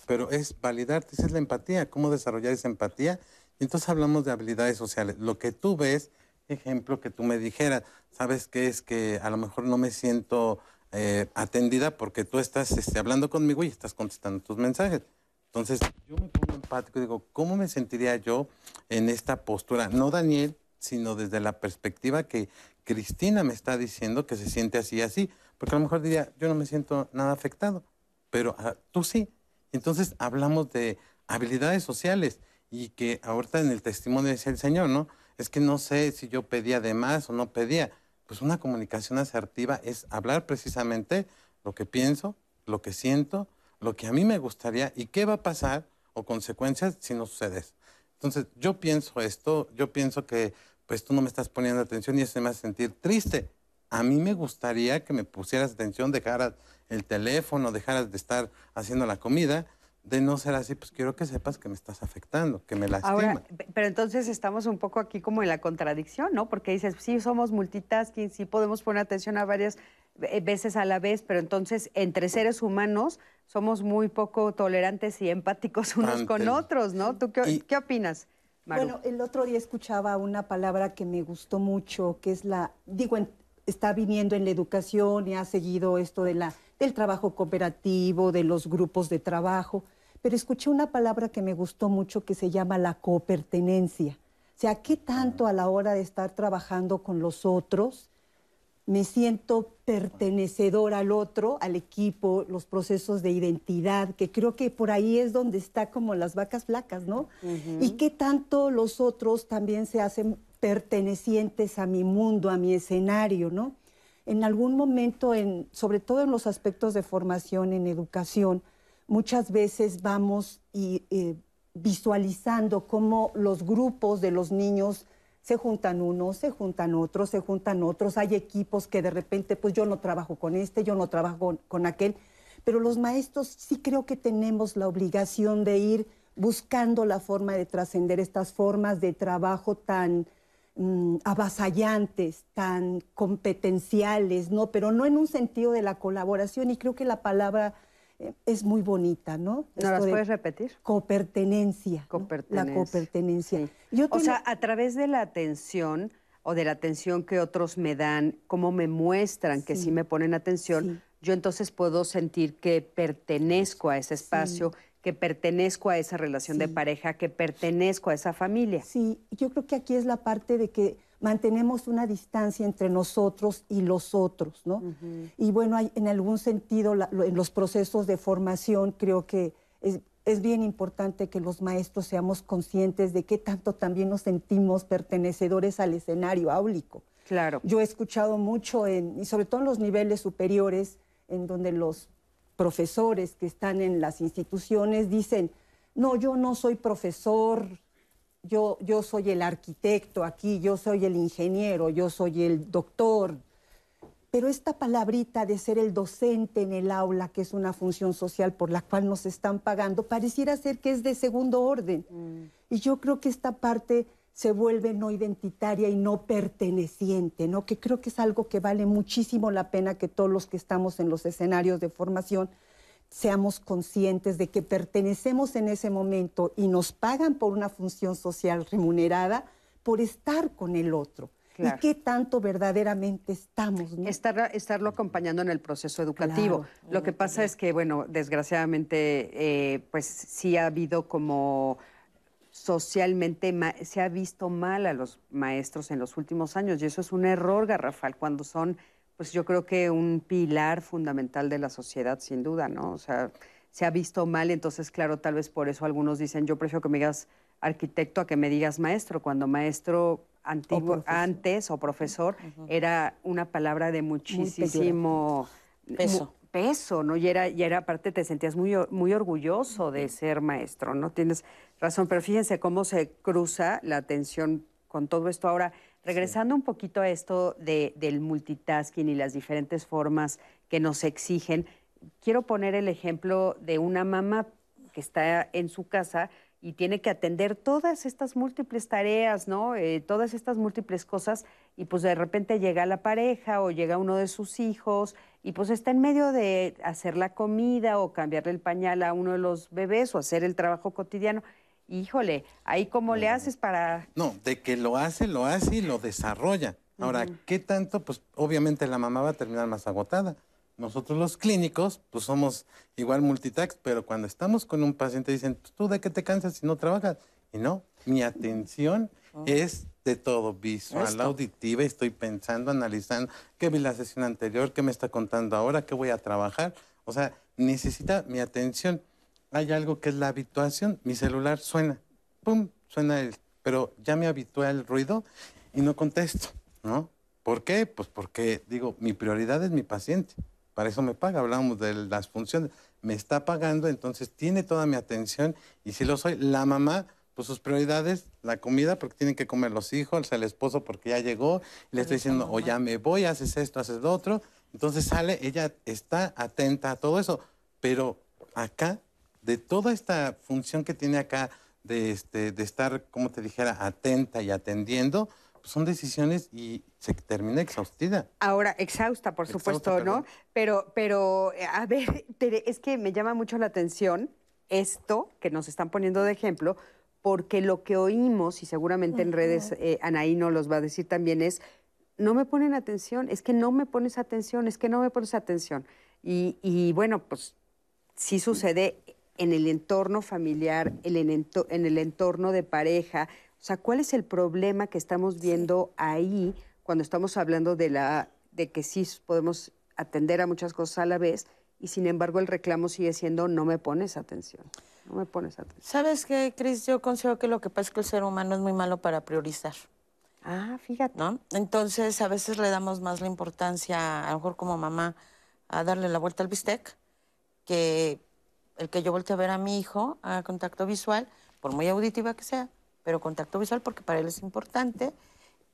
pero es validarte, esa es la empatía, cómo desarrollar esa empatía. Y entonces hablamos de habilidades sociales. Lo que tú ves, ejemplo, que tú me dijeras, ¿sabes qué es que a lo mejor no me siento eh, atendida porque tú estás este, hablando conmigo y estás contestando tus mensajes. Entonces, yo me pongo empático y digo, ¿cómo me sentiría yo en esta postura? No Daniel, sino desde la perspectiva que Cristina me está diciendo que se siente así y así. Porque a lo mejor diría, yo no me siento nada afectado, pero ah, tú sí. Entonces, hablamos de habilidades sociales y que ahorita en el testimonio decía el Señor, ¿no? Es que no sé si yo pedía de más o no pedía. Pues una comunicación asertiva es hablar precisamente lo que pienso, lo que siento, lo que a mí me gustaría y qué va a pasar o consecuencias si no sucede. Entonces, yo pienso esto, yo pienso que pues tú no me estás poniendo atención y eso me hace sentir triste. A mí me gustaría que me pusieras atención, dejaras el teléfono, dejaras de estar haciendo la comida. De no ser así, pues quiero que sepas que me estás afectando, que me lastima. Ahora, pero entonces estamos un poco aquí como en la contradicción, ¿no? Porque dices, sí, somos multitasking, sí podemos poner atención a varias eh, veces a la vez, pero entonces entre seres humanos somos muy poco tolerantes y empáticos *laughs* unos con otros, ¿no? ¿Tú qué, qué opinas? Bueno, el otro día escuchaba una palabra que me gustó mucho, que es la, digo, está viniendo en la educación y ha seguido esto de la, del trabajo cooperativo, de los grupos de trabajo, pero escuché una palabra que me gustó mucho que se llama la copertenencia. O sea, ¿qué tanto a la hora de estar trabajando con los otros me siento pertenecedor al otro, al equipo, los procesos de identidad, que creo que por ahí es donde está como las vacas flacas, ¿no? Y qué tanto los otros también se hacen pertenecientes a mi mundo, a mi escenario, ¿no? En algún momento, en, sobre todo en los aspectos de formación en educación, muchas veces vamos eh, visualizando cómo los grupos de los niños se juntan unos, se juntan otros, se juntan otros, hay equipos que de repente, pues yo no trabajo con este, yo no trabajo con, aquel, pero los maestros sí creo que tenemos la obligación de ir buscando la forma de trascender estas formas de trabajo tan mm, avasallantes, tan competenciales, ¿no? Pero no en un sentido de la colaboración, y creo que la palabra es muy bonita, ¿no? ¿No las puedes repetir? Copertenencia. La copertenencia. O sea, a través de la atención o de la atención que otros me dan, cómo me muestran que sí me ponen atención, yo entonces puedo sentir que pertenezco a ese espacio, que pertenezco a esa relación de pareja, que pertenezco a esa familia. Sí, yo creo que aquí es la parte de que mantenemos una distancia entre nosotros y los otros, ¿no? Y bueno, hay, en algún sentido, en los procesos de formación, creo que es, bien importante que los maestros seamos conscientes de qué tanto también nos sentimos pertenecedores al escenario áulico. Claro. Yo he escuchado mucho, en, y sobre todo en los niveles superiores, en donde los profesores que están en las instituciones dicen, no, yo no soy profesor, yo, yo soy el arquitecto aquí, yo soy el ingeniero, yo soy el doctor. Pero esta palabrita de ser el docente en el aula, que es una función social por la cual nos están pagando, pareciera ser que es de segundo orden. Mm. Y yo creo que esta parte se vuelve no identitaria y no perteneciente, ¿no? Que creo que es algo que vale muchísimo la pena que todos los que estamos en los escenarios de formación seamos conscientes de que pertenecemos en ese momento y nos pagan por una función social remunerada por estar con el otro. ¿Y qué tanto verdaderamente estamos? estarlo acompañando en el proceso educativo. Lo que pasa es que, bueno, desgraciadamente, eh, pues sí ha habido como socialmente, se ha visto mal a los maestros en los últimos años y eso es un error garrafal cuando son pues yo creo que un pilar fundamental de la sociedad, sin duda, ¿no? O sea, se ha visto mal, entonces, claro, tal vez por eso algunos dicen, yo prefiero que me digas arquitecto a que me digas maestro, cuando maestro antiguo, antes o profesor era una palabra de muchísimo peso. Peso, ¿no? Y era, y era, aparte te sentías muy, muy orgulloso de ser maestro, ¿no? Tienes razón, pero fíjense cómo se cruza la atención con todo esto ahora. Regresando un poquito a esto de, del multitasking y las diferentes formas que nos exigen, quiero poner el ejemplo de una mamá que está en su casa y tiene que atender todas estas múltiples tareas, ¿no? Eh, todas estas múltiples cosas y pues de repente llega la pareja o llega uno de sus hijos y pues está en medio de hacer la comida o cambiarle el pañal a uno de los bebés o hacer el trabajo cotidiano híjole, ahí cómo le haces para... No, de que lo hace, lo hace y lo desarrolla. Ahora, ¿qué tanto? Pues obviamente la mamá va a terminar más agotada. Nosotros los clínicos, pues somos igual multitask, pero cuando estamos con un paciente dicen, pues, tú de qué te cansas si no trabajas. Y no, mi atención oh. es de todo, visual, auditiva, estoy pensando, analizando, qué vi la sesión anterior, qué me está contando ahora, qué voy a trabajar. O sea, necesita mi atención hay algo que es la habituación. Mi celular suena, pum, suena el, pero ya me habitué al ruido y no contesto, ¿no? ¿Por qué? Pues porque digo, mi prioridad es mi paciente. Para eso me paga, hablamos de las funciones. Me está pagando, entonces tiene toda mi atención y si lo soy, la mamá, pues sus prioridades, la comida, porque tienen que comer los hijos, el esposo porque ya llegó, y le estoy diciendo, o ya me voy, haces esto, haces lo otro. Entonces sale, ella está atenta a todo eso, pero acá, de toda esta función que tiene acá, de, este, de estar, como te dijera, atenta y atendiendo, pues son decisiones y se termina exhaustida. Ahora, exhausta, por supuesto, ¿no? Pero, pero, a ver, *laughs* es que me llama mucho la atención esto que nos están poniendo de ejemplo, porque lo que oímos, y seguramente en redes eh, Anaí nos los va a decir también, es, no me ponen atención, es que no me pones atención, es que no me pones atención. Y, y bueno, pues sí sucede en el entorno familiar, en el entorno de pareja. O sea, ¿cuál es el problema que estamos viendo ahí cuando estamos hablando de, la, de que sí podemos atender a muchas cosas a la vez y sin embargo el reclamo sigue siendo no me pones atención? No me pones atención. ¿Sabes qué, Cris? Yo considero que lo que pasa es que el ser humano es muy malo para priorizar. Ah, fíjate. ¿No? Entonces, a veces le damos más la importancia, a lo mejor como mamá, a darle la vuelta al bistec, que el que yo voltee a ver a mi hijo a contacto visual, por muy auditiva que sea, pero contacto visual porque para él es importante,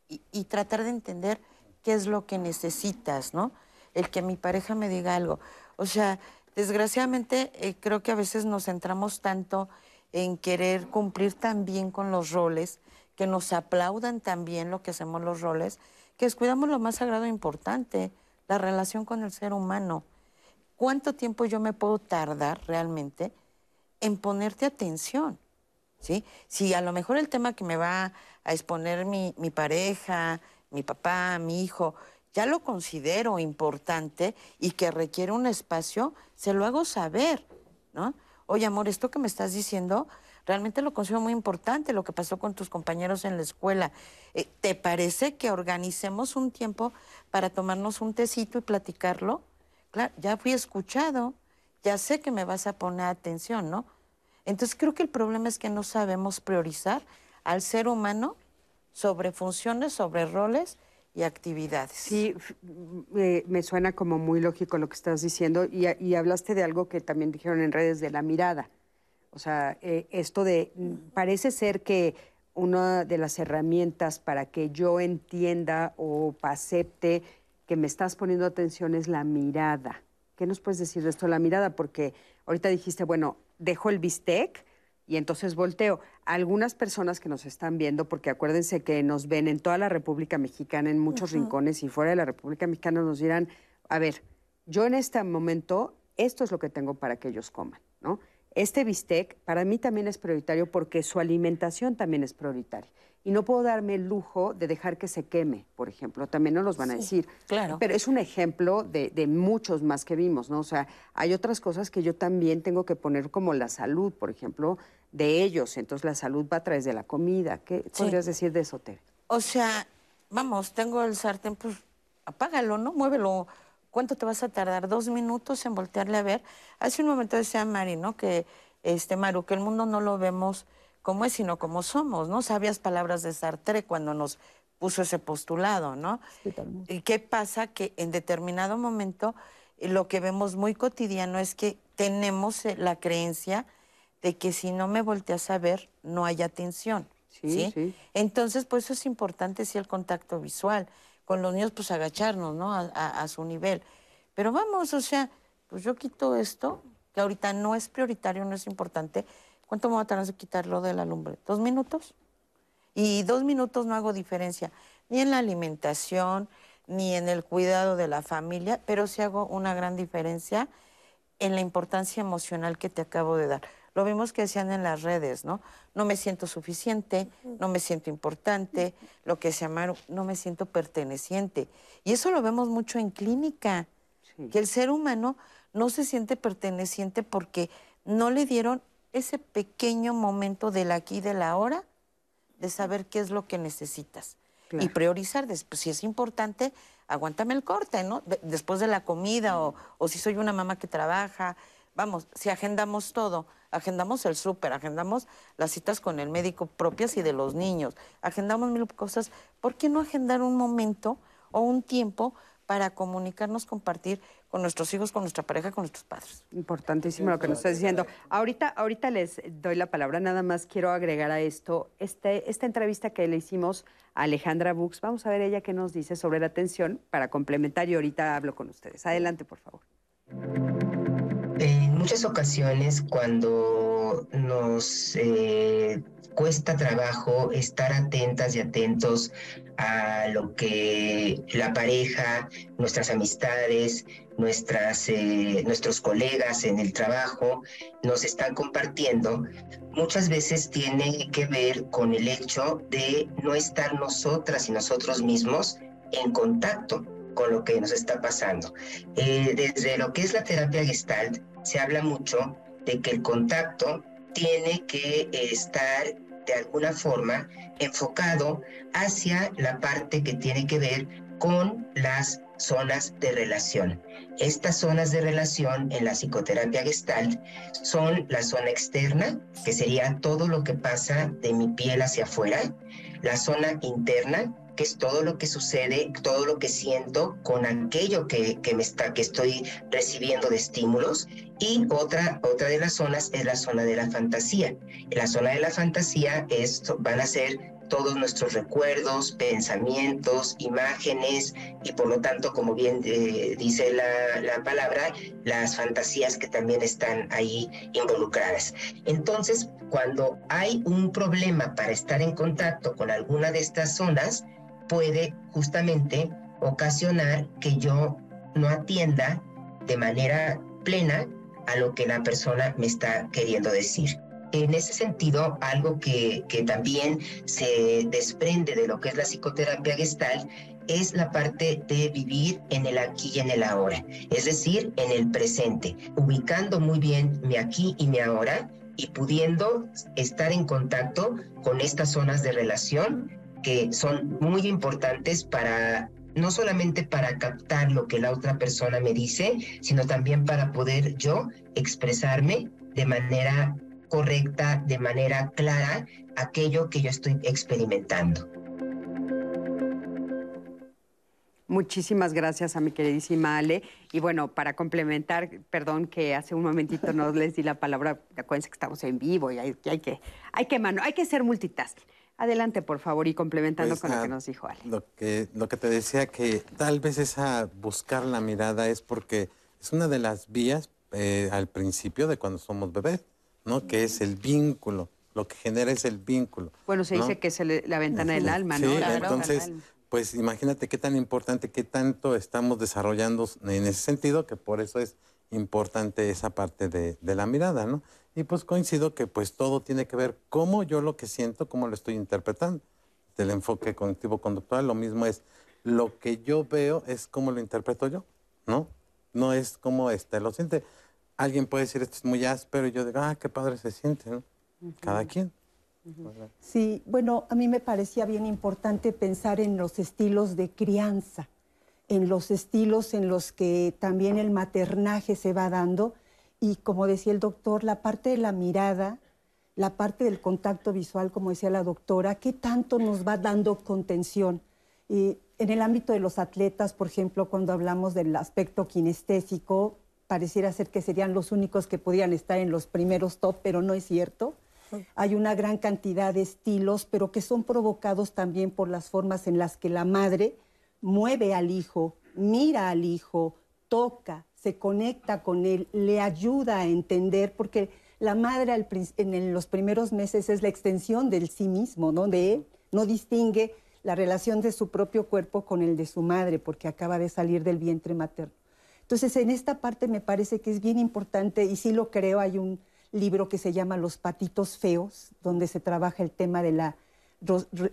y, tratar de entender qué es lo que necesitas, ¿no? El que mi pareja me diga algo. O sea, desgraciadamente eh, creo que a veces nos centramos tanto en querer cumplir tan bien con los roles, que nos aplaudan también lo que hacemos los roles, que descuidamos lo más sagrado e importante, la relación con el ser humano cuánto tiempo yo me puedo tardar realmente en ponerte atención. ¿sí? Si a lo mejor el tema que me va a exponer mi, mi pareja, mi papá, mi hijo, ya lo considero importante y que requiere un espacio, se lo hago saber, ¿no? Oye, amor, esto que me estás diciendo, realmente lo considero muy importante, lo que pasó con tus compañeros en la escuela. Eh, ¿Te parece que organicemos un tiempo para tomarnos un tecito y platicarlo? ya fui escuchado, ya sé que me vas a poner atención, ¿no? Entonces creo que el problema es que no sabemos priorizar al ser humano sobre funciones, sobre roles y actividades. Sí, me suena como muy lógico lo que estás diciendo y, hablaste de algo que también dijeron en redes de la mirada. O sea, eh, esto de, parece ser que una de las herramientas para que yo entienda o acepte que me estás poniendo atención es la mirada. ¿Qué nos puedes decir de esto, la mirada? Porque ahorita dijiste, bueno, dejo el bistec y entonces volteo. Algunas personas que nos están viendo, porque acuérdense que nos ven en toda la República Mexicana, en muchos rincones y fuera de la República Mexicana, nos dirán, a ver, yo en este momento, esto es lo que tengo para que ellos coman, ¿no? Este bistec para mí también es prioritario porque su alimentación también es prioritaria y no puedo darme el lujo de dejar que se queme, por ejemplo. También nos los van a decir. Claro. Pero es un ejemplo de, muchos más que vimos, ¿no? O sea, hay otras cosas que yo también tengo que poner como la salud, por ejemplo, de ellos. Entonces la salud va a través de la comida. ¿Qué podrías decir de eso, Tere? O sea, vamos, tengo el sartén, pues apágalo, ¿no? Muévelo. ¿Cuánto te vas a tardar? Dos minutos en voltearle a ver. Hace un momento decía Mari, ¿no? Que, este, Maru, que el mundo no lo vemos como es, sino como somos, ¿no? Sabias palabras de Sartre cuando nos puso ese postulado, ¿no? ¿Y qué pasa? Que en determinado momento eh, lo que vemos muy cotidiano es que tenemos eh, la creencia de que si no me volteas a ver, no hay atención. Sí, ¿sí? Entonces, pues eso es importante, sí, el contacto visual. Con los niños, pues agacharnos, ¿no? a su nivel. Pero vamos, o sea, pues yo quito esto, que ahorita no es prioritario, no es importante, ¿Cuánto me va a tardar en quitarlo de la lumbre? ¿Dos minutos? Y dos minutos no hago diferencia, ni en la alimentación, ni en el cuidado de la familia, pero sí hago una gran diferencia en la importancia emocional que te acabo de dar. Lo vimos que decían en las redes, ¿no? No me siento suficiente, no me siento importante, lo que se llama, no me siento perteneciente. Y eso lo vemos mucho en clínica, que el ser humano no se siente perteneciente porque no le dieron ese pequeño momento del aquí y de la hora de saber qué es lo que necesitas. Y priorizar, después, si es importante, aguántame el corte, ¿no? después de la comida o, si soy una mamá que trabaja, Vamos, si agendamos todo, agendamos el súper, agendamos las citas con el médico propias y de los niños, agendamos mil cosas, ¿por qué no agendar un momento o un tiempo para comunicarnos, compartir con nuestros hijos, con nuestra pareja, con nuestros padres. Importantísimo lo que nos estás diciendo. Ahorita, ahorita les doy la palabra, nada más quiero agregar a esto este, esta entrevista que le hicimos a Alejandra Bux. Vamos a ver ella qué nos dice sobre la atención para complementar y ahorita hablo con ustedes. Adelante, por favor. En muchas ocasiones cuando nos eh, cuesta trabajo estar atentas y atentos a lo que la pareja, nuestras amistades, eh, nuestros colegas en el trabajo nos están compartiendo, muchas veces tiene que ver con el hecho de no estar nosotras y nosotros mismos en contacto con lo que nos está pasando. Eh, desde lo que es la terapia gestalt, se habla mucho de que el contacto tiene que estar de alguna forma enfocado hacia la parte que tiene que ver con las zonas de relación. Estas zonas de relación en la psicoterapia gestalt son la zona externa, que sería todo lo que pasa de mi piel hacia afuera, la zona interna, que es todo lo que sucede, todo lo que siento con aquello que, me está, que estoy recibiendo de estímulos. Y otra, otra de las zonas es la zona de la fantasía. la zona de la fantasía es, van a ser todos nuestros recuerdos, pensamientos, imágenes y por lo tanto, como bien eh, dice la, la, palabra, las fantasías que también están ahí involucradas. Entonces, cuando hay un problema para estar en contacto con alguna de estas zonas, puede justamente ocasionar que yo no atienda de manera plena a lo que la persona me está queriendo decir. En ese sentido, algo que, que también se desprende de lo que es la psicoterapia gestal es la parte de vivir en el aquí y en el ahora, es decir, en el presente, ubicando muy bien mi aquí y mi ahora y pudiendo estar en contacto con estas zonas de relación que son muy importantes para no solamente para captar lo que la otra persona me dice, sino también para poder yo expresarme de manera correcta, de manera clara, aquello que yo estoy experimentando. Muchísimas gracias a mi queridísima Ale. Y bueno, para complementar, perdón que hace un momentito no les di la palabra, acuérdense que estamos en vivo y hay, que, hay que, mano, hay que ser multitasking. Adelante, por favor, y complementando pues, con lo que nos dijo Ale. Lo que, lo que te decía que tal vez esa buscar la mirada es porque es una de las vías eh, al principio de cuando somos bebés, ¿no? Que es el vínculo. Lo que genera es el vínculo. Bueno, se dice que es la ventana del alma, ¿no? Sí, entonces, pues imagínate qué tan importante, qué tanto estamos desarrollando en ese sentido, que por eso es importante esa parte de, de la mirada, ¿no? Y pues coincido que pues todo tiene que ver cómo yo lo que siento, cómo lo estoy interpretando. Del enfoque cognitivo-conductual, lo mismo es lo que yo veo es cómo lo interpreto yo, ¿no? No es como este lo siente. Alguien puede decir esto es muy áspero y yo digo, ah, qué padre se siente, ¿no? Cada quien. Sí, bueno, a mí me parecía bien importante pensar en los estilos de crianza, en los estilos en los que también el maternaje se va dando y como decía el doctor, la parte de la mirada, la parte del contacto visual, como decía la doctora, ¿qué tanto nos va dando contención? Y en el ámbito de los atletas, por ejemplo, cuando hablamos del aspecto kinestésico, pareciera ser que serían los únicos que podían estar en los primeros top, pero no es cierto. Hay una gran cantidad de estilos, pero que son provocados también por las formas en las que la madre mueve al hijo, mira al hijo, toca, se conecta con él, le ayuda a entender, porque la madre en los primeros meses es la extensión del sí mismo, ¿no? De él, no distingue la relación de su propio cuerpo con el de su madre, porque acaba de salir del vientre materno. Entonces, en esta parte me parece que es bien importante, y sí lo creo, hay un libro que se llama Los patitos feos, donde se trabaja el tema de la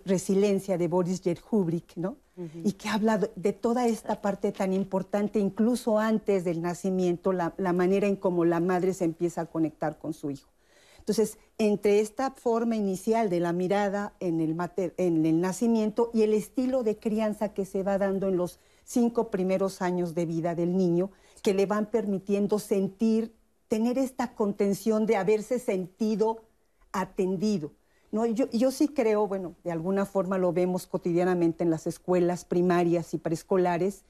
resiliencia de Boris Yerhubrik, ¿no? Y que habla de toda esta parte tan importante, incluso antes del nacimiento, la, manera en cómo la madre se empieza a conectar con su hijo. Entonces, entre esta forma inicial de la mirada en el, en el nacimiento y el estilo de crianza que se va dando en los cinco primeros años de vida del niño, que le van permitiendo sentir tener esta contención de haberse sentido atendido. No, yo, yo sí creo, bueno, de alguna forma lo vemos cotidianamente en las escuelas primarias y preescolares,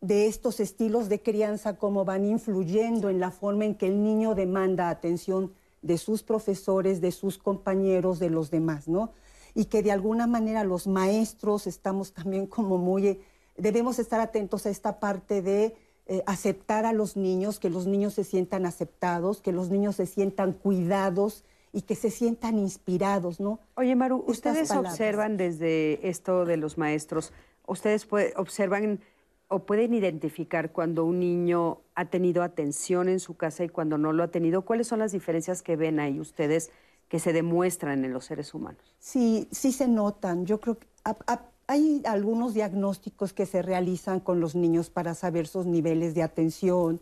de estos estilos de crianza, cómo van influyendo en la forma en que el niño demanda atención de sus profesores, de sus compañeros, de los demás, ¿no? Y que de alguna manera los maestros estamos también como muy, debemos estar atentos a esta parte de eh, aceptar a los niños, que los niños se sientan aceptados, que los niños se sientan cuidados y que se sientan inspirados, ¿no? Oye, Maru, ustedes observan desde esto de los maestros, ustedes observan o pueden identificar cuando un niño ha tenido atención en su casa y cuando no lo ha tenido. ¿Cuáles son las diferencias que ven ahí ustedes que se demuestran en los seres humanos? Sí, sí se notan. Yo creo que hay algunos diagnósticos que se realizan con los niños para saber sus niveles de atención,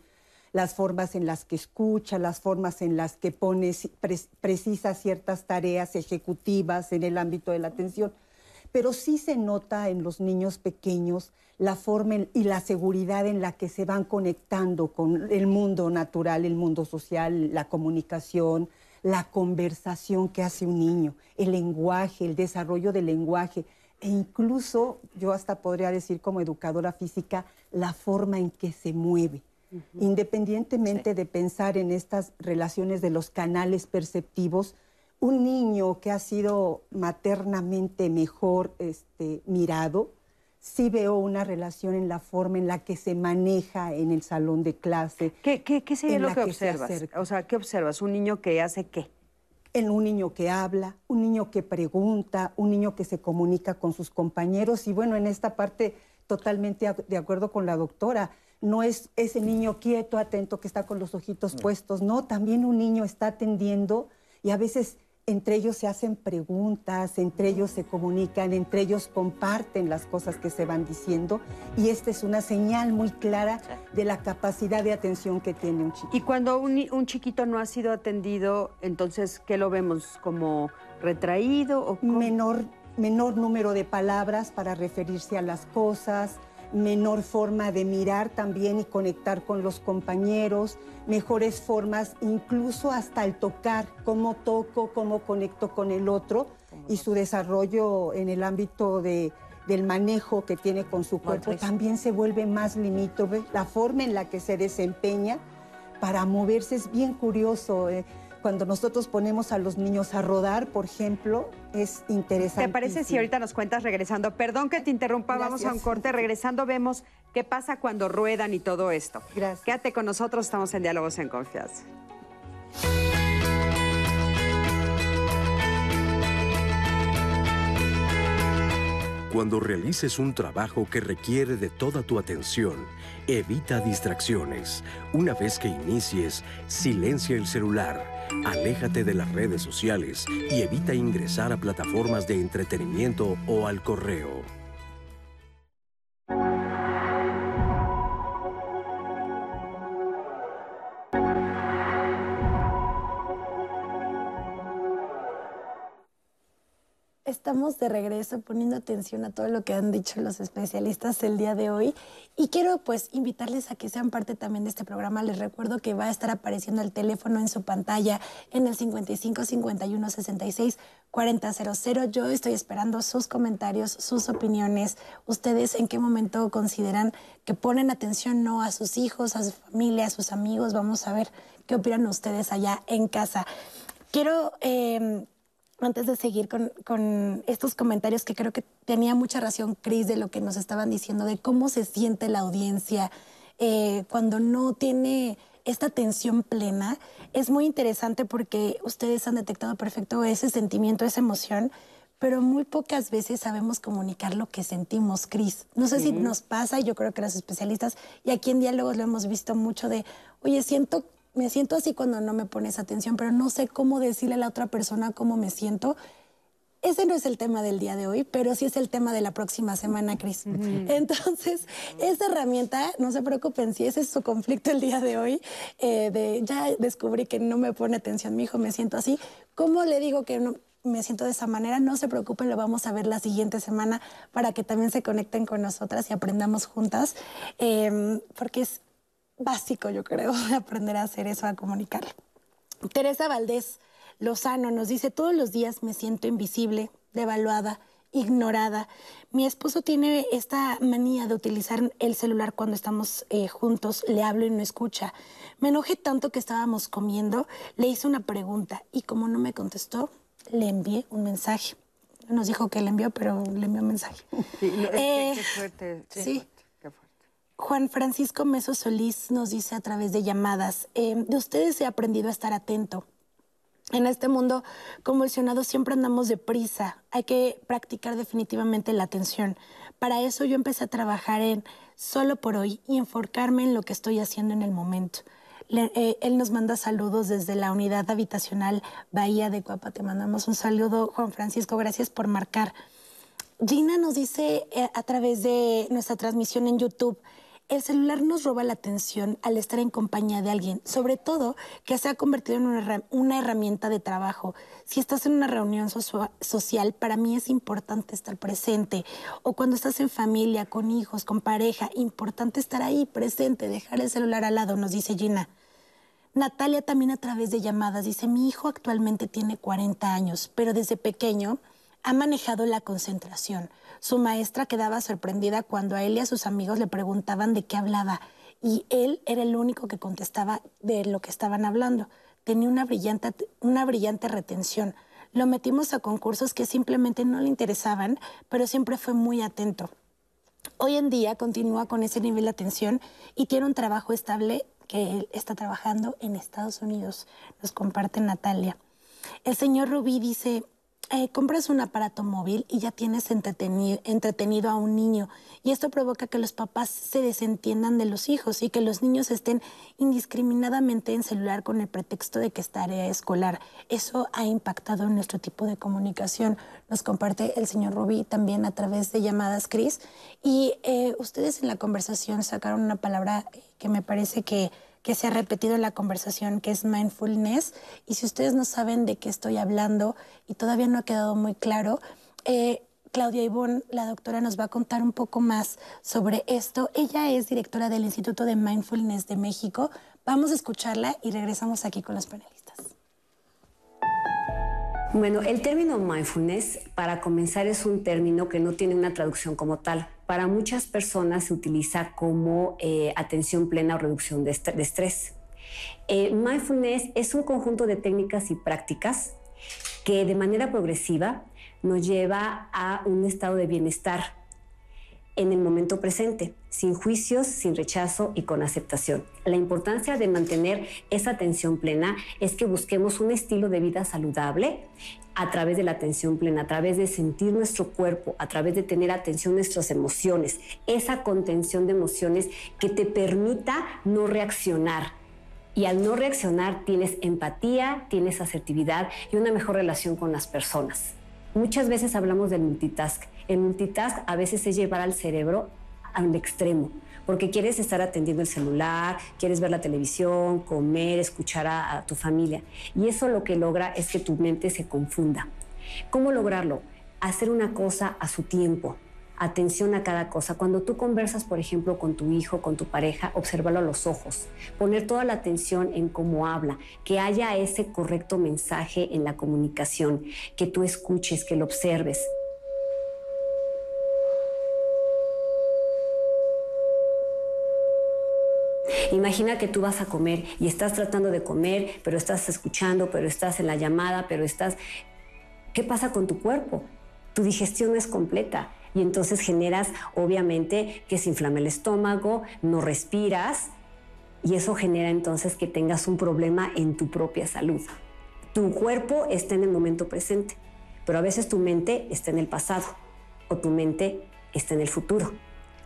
las formas en las que escucha, las formas en las que pone, precisa ciertas tareas ejecutivas en el ámbito de la atención. Pero sí se nota en los niños pequeños la forma y la seguridad en la que se van conectando con el mundo natural, el mundo social, la comunicación, la conversación que hace un niño, el lenguaje, el desarrollo del lenguaje e incluso yo hasta podría decir como educadora física la forma en que se mueve. Independientemente de pensar en estas relaciones de los canales perceptivos, un niño que ha sido maternamente mejor este, mirado, sí veo una relación en la forma en la que se maneja en el salón de clase. ¿Qué, qué, sería lo que, que observas? O sea, ¿qué observas? ¿Un niño que hace qué? en un niño que habla, un niño que pregunta, un niño que se comunica con sus compañeros. Y bueno, en esta parte totalmente de acuerdo con la doctora, no es ese niño quieto, atento, que está con los ojitos puestos, no, también un niño está atendiendo y a veces entre ellos se hacen preguntas, entre ellos se comunican, entre ellos comparten las cosas que se van diciendo y esta es una señal muy clara de la capacidad de atención que tiene un chiquito. Y cuando un, chiquito no ha sido atendido, entonces, ¿qué lo vemos? ¿Como retraído o menor, menor número de palabras para referirse a las cosas? Menor forma de mirar también y conectar con los compañeros, mejores formas, incluso hasta el tocar, cómo toco, cómo conecto con el otro y su desarrollo en el ámbito de, del manejo que tiene con su cuerpo también se vuelve más limítrofe. La forma en la que se desempeña para moverse es bien curioso. Eh, cuando nosotros ponemos a los niños a rodar, por ejemplo, es interesante. ¿Te parece si ahorita nos cuentas regresando? Perdón que te interrumpa, vamos a un corte. Regresando vemos qué pasa cuando ruedan y todo esto. Gracias. Quédate con nosotros, estamos en Diálogos en Confianza. Cuando realices un trabajo que requiere de toda tu atención, evita distracciones. Una vez que inicies, silencia el celular, aléjate de las redes sociales y evita ingresar a plataformas de entretenimiento o al correo. Estamos de regreso poniendo atención a todo lo que han dicho los especialistas el día de hoy y quiero pues invitarles a que sean parte también de este programa. Les recuerdo que va a estar apareciendo el teléfono en su pantalla en el 55 51 66 4000. Yo estoy esperando sus comentarios, sus opiniones. Ustedes en qué momento consideran que ponen atención no a sus hijos, a su familia, a sus amigos. Vamos a ver qué opinan ustedes allá en casa. Quiero eh, antes de seguir con, estos comentarios que creo que tenía mucha razón Cris de lo que nos estaban diciendo, de cómo se siente la audiencia eh, cuando no tiene esta atención plena, es muy interesante porque ustedes han detectado perfecto ese sentimiento, esa emoción, pero muy pocas veces sabemos comunicar lo que sentimos, Cris. No sé si nos pasa, yo creo que los especialistas, y aquí en diálogos lo hemos visto mucho de, oye, siento me siento así cuando no me pones atención, pero no sé cómo decirle a la otra persona cómo me siento. Ese no es el tema del día de hoy, pero sí es el tema de la próxima semana, Cris. Entonces, esa herramienta, no se preocupen, si ese es su conflicto el día de hoy, eh, de ya descubrí que no me pone atención mi hijo, me siento así, ¿cómo le digo que no, me siento de esa manera? No se preocupen, lo vamos a ver la siguiente semana para que también se conecten con nosotras y aprendamos juntas, em, porque es básico, yo creo, *laughs* aprender a hacer eso, a comunicar. Teresa Valdés Lozano nos dice, todos los días me siento invisible, devaluada, ignorada. Mi esposo tiene esta manía de utilizar el celular cuando estamos eh, juntos, le hablo y no escucha. Me enojé tanto que estábamos comiendo, le hice una pregunta y como no me contestó, le envié un mensaje. Nos dijo que le envió, pero le envió un mensaje. *laughs* qué fuerte. Sí. Juan Francisco Meso Solís nos dice a través de llamadas, eh, de ustedes he aprendido a estar atento. En este mundo convulsionado siempre andamos deprisa. Hay que practicar definitivamente la atención. Para eso yo empecé a trabajar en solo por hoy y enfocarme en lo que estoy haciendo en el momento. Eh, él nos manda saludos desde la unidad habitacional Bahía de Cuapa. Te mandamos un saludo, Juan Francisco. Gracias por marcar. Gina nos dice eh, a través de nuestra transmisión en YouTube, el celular nos roba la atención al estar en compañía de alguien, sobre todo que se ha convertido en una, herramienta de trabajo. Si estás en una reunión social, para mí es importante estar presente. O cuando estás en familia, con hijos, con pareja, importante estar ahí presente, dejar el celular al lado, nos dice Gina. Natalia también a través de llamadas dice, mi hijo actualmente tiene 40 años, pero desde pequeño ha manejado la concentración. Su maestra quedaba sorprendida cuando a él y a sus amigos le preguntaban de qué hablaba y él era el único que contestaba de lo que estaban hablando. Tenía una brillante, una brillante retención. Lo metimos a concursos que simplemente no le interesaban, pero siempre fue muy atento. Hoy en día continúa con ese nivel de atención y tiene un trabajo estable que él está trabajando en Estados Unidos. Nos comparte Natalia. El señor Rubí dice, eh, compras un aparato móvil y ya tienes entretenido, a un niño. Y esto provoca que los papás se desentiendan de los hijos y que los niños estén indiscriminadamente en celular con el pretexto de que es tarea escolar. Eso ha impactado en nuestro tipo de comunicación. Nos comparte el señor Rubí también a través de llamadas, Cris. Y eh, ustedes en la conversación sacaron una palabra que me parece que que se ha repetido en la conversación, que es mindfulness. Y si ustedes no saben de qué estoy hablando y todavía no ha quedado muy claro, eh, Claudia Ivonne, la doctora, nos va a contar un poco más sobre esto. Ella es directora del Instituto de Mindfulness de México. Vamos a escucharla y regresamos aquí con los panelistas. Bueno, el término mindfulness, para comenzar, es un término que no tiene una traducción como tal. Para muchas personas se utiliza como eh, atención plena o reducción de, estrés. Eh, mindfulness es un conjunto de técnicas y prácticas que de manera progresiva nos lleva a un estado de bienestar en el momento presente, sin juicios, sin rechazo y con aceptación. La importancia de mantener esa atención plena es que busquemos un estilo de vida saludable a través de la atención plena, a través de sentir nuestro cuerpo, a través de tener atención a nuestras emociones, esa contención de emociones que te permita no reaccionar. Y al no reaccionar tienes empatía, tienes asertividad y una mejor relación con las personas. Muchas veces hablamos del multitask. El multitask a veces es llevar al cerebro al extremo, porque quieres estar atendiendo el celular, quieres ver la televisión, comer, escuchar a, a, tu familia. Y eso lo que logra es que tu mente se confunda. ¿Cómo lograrlo? Hacer una cosa a su tiempo atención a cada cosa. Cuando tú conversas, por ejemplo, con tu hijo, con tu pareja, obsérvalo a los ojos. Poner toda la atención en cómo habla, que haya ese correcto mensaje en la comunicación, que tú escuches, que lo observes. Imagina que tú vas a comer y estás tratando de comer, pero estás escuchando, pero estás en la llamada, pero estás... ¿Qué pasa con tu cuerpo? Tu digestión no es completa y entonces generas obviamente que se inflame el estómago, no respiras y eso genera entonces que tengas un problema en tu propia salud. Tu cuerpo está en el momento presente, pero a veces tu mente está en el pasado o tu mente está en el futuro.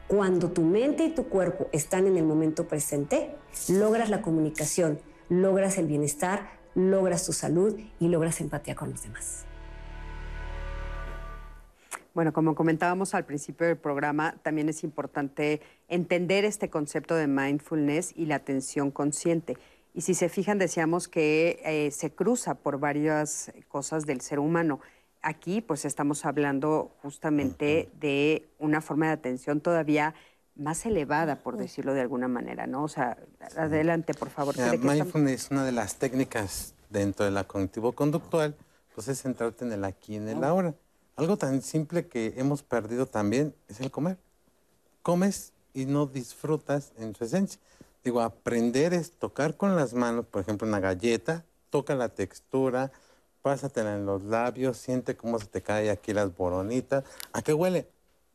Cuando tu mente y tu cuerpo están en el momento presente, logras la comunicación, logras el bienestar, logras tu salud y logras empatía con los demás. Bueno, como comentábamos al principio del programa, también es importante entender este concepto de mindfulness y la atención consciente. Y si se fijan, decíamos que eh, se cruza por varias cosas del ser humano. Aquí, pues estamos hablando justamente de una forma de atención todavía más elevada, por decirlo de alguna manera, ¿no? O sea, adelante, por favor. mindfulness es una de las técnicas dentro de la cognitivo-conductual, pues es centrarte en el aquí y en el ahora. Algo tan simple que hemos perdido también es el comer. Comes y no disfrutas en su esencia. Digo, aprender es tocar con las manos, por ejemplo, una galleta, toca la textura, pásatela en los labios, siente cómo se te cae aquí las boronitas. ¿A qué huele?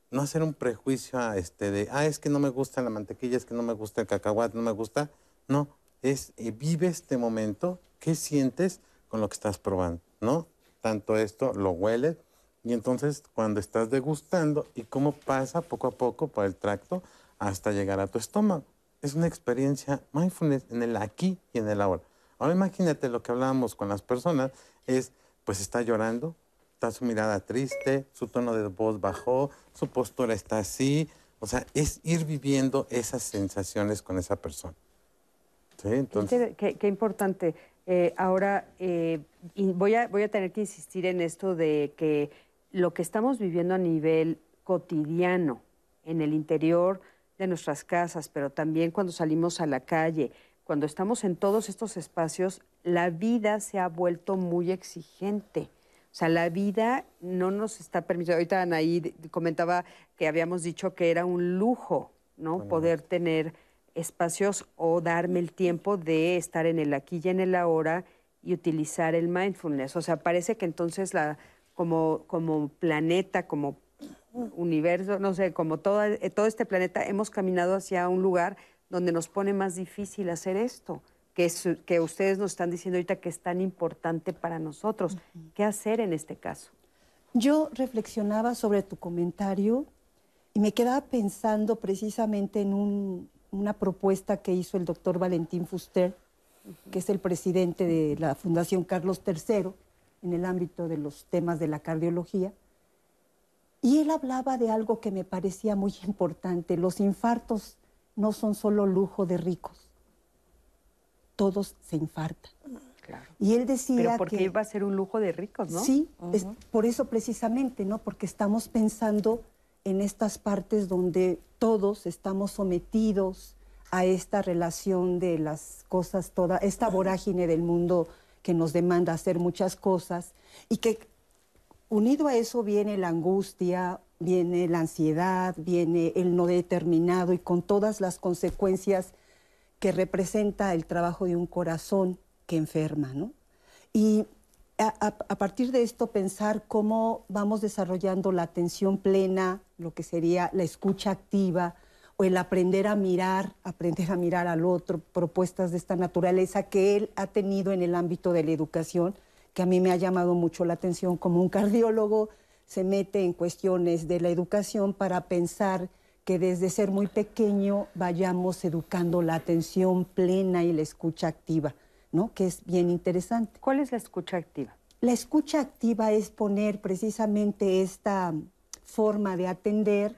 no hacer un prejuicio a este de, ah, es que no me gusta la mantequilla, es que no me gusta el cacahuate, no me gusta. No, es eh, vive este momento, ¿qué sientes con lo que estás probando? ¿No? Tanto esto, lo hueles, y entonces cuando estás degustando y cómo pasa poco a poco por el tracto hasta llegar a tu estómago. Es una experiencia mindfulness en el aquí y en el ahora. Ahora imagínate lo que hablábamos con las personas, es, pues está llorando, está su mirada triste, su tono de voz bajó, su postura está así. O sea, es ir viviendo esas sensaciones con esa persona. ¿Sí? Entonces... Qué, importante. Eh, ahora, eh, voy, a, voy a tener que insistir en esto de que lo que estamos viviendo a nivel cotidiano, en el interior de nuestras casas, pero también cuando salimos a la calle, cuando estamos en todos estos espacios, la vida se ha vuelto muy exigente. O sea, la vida no nos está permitiendo. Ahorita Anaí comentaba que habíamos dicho que era un lujo, ¿no? Poder tener espacios o darme el tiempo de estar en el aquí y en el ahora y utilizar el mindfulness. O sea, parece que entonces la, como, como planeta, como universo, no sé, como todo, todo este planeta, hemos caminado hacia un lugar donde nos pone más difícil hacer esto que, que ustedes nos están diciendo ahorita que es tan importante para nosotros. ¿Qué hacer en este caso? Yo reflexionaba sobre tu comentario y me quedaba pensando precisamente en una propuesta que hizo el doctor Valentín Fuster, que es el presidente de la Fundación Carlos III en el ámbito de los temas de la cardiología. Y él hablaba de algo que me parecía muy *laughs* importante. Los infartos no son solo lujo de ricos todos se infartan. Y él decía Pero porque iba a ser un lujo de ricos, ¿no? Sí, es por eso precisamente, ¿no? Porque estamos pensando en estas partes donde todos estamos sometidos a esta relación de las cosas, toda esta vorágine del mundo que nos demanda hacer muchas cosas y que unido a eso viene la angustia, viene la ansiedad, viene el no determinado y con todas las consecuencias que representa el trabajo de un corazón que enferma, ¿no? Y a, partir de esto pensar cómo vamos desarrollando la atención plena, lo que sería la escucha activa o el aprender a mirar, aprender a mirar al otro, propuestas de esta naturaleza que él ha tenido en el ámbito de la educación, que a mí me ha llamado mucho la atención como un cardiólogo se mete en cuestiones de la educación para pensar que desde ser muy pequeño vayamos educando la atención plena y la escucha activa, ¿no? Que es bien interesante. ¿Cuál es la escucha activa? La escucha activa es poner precisamente esta forma de atender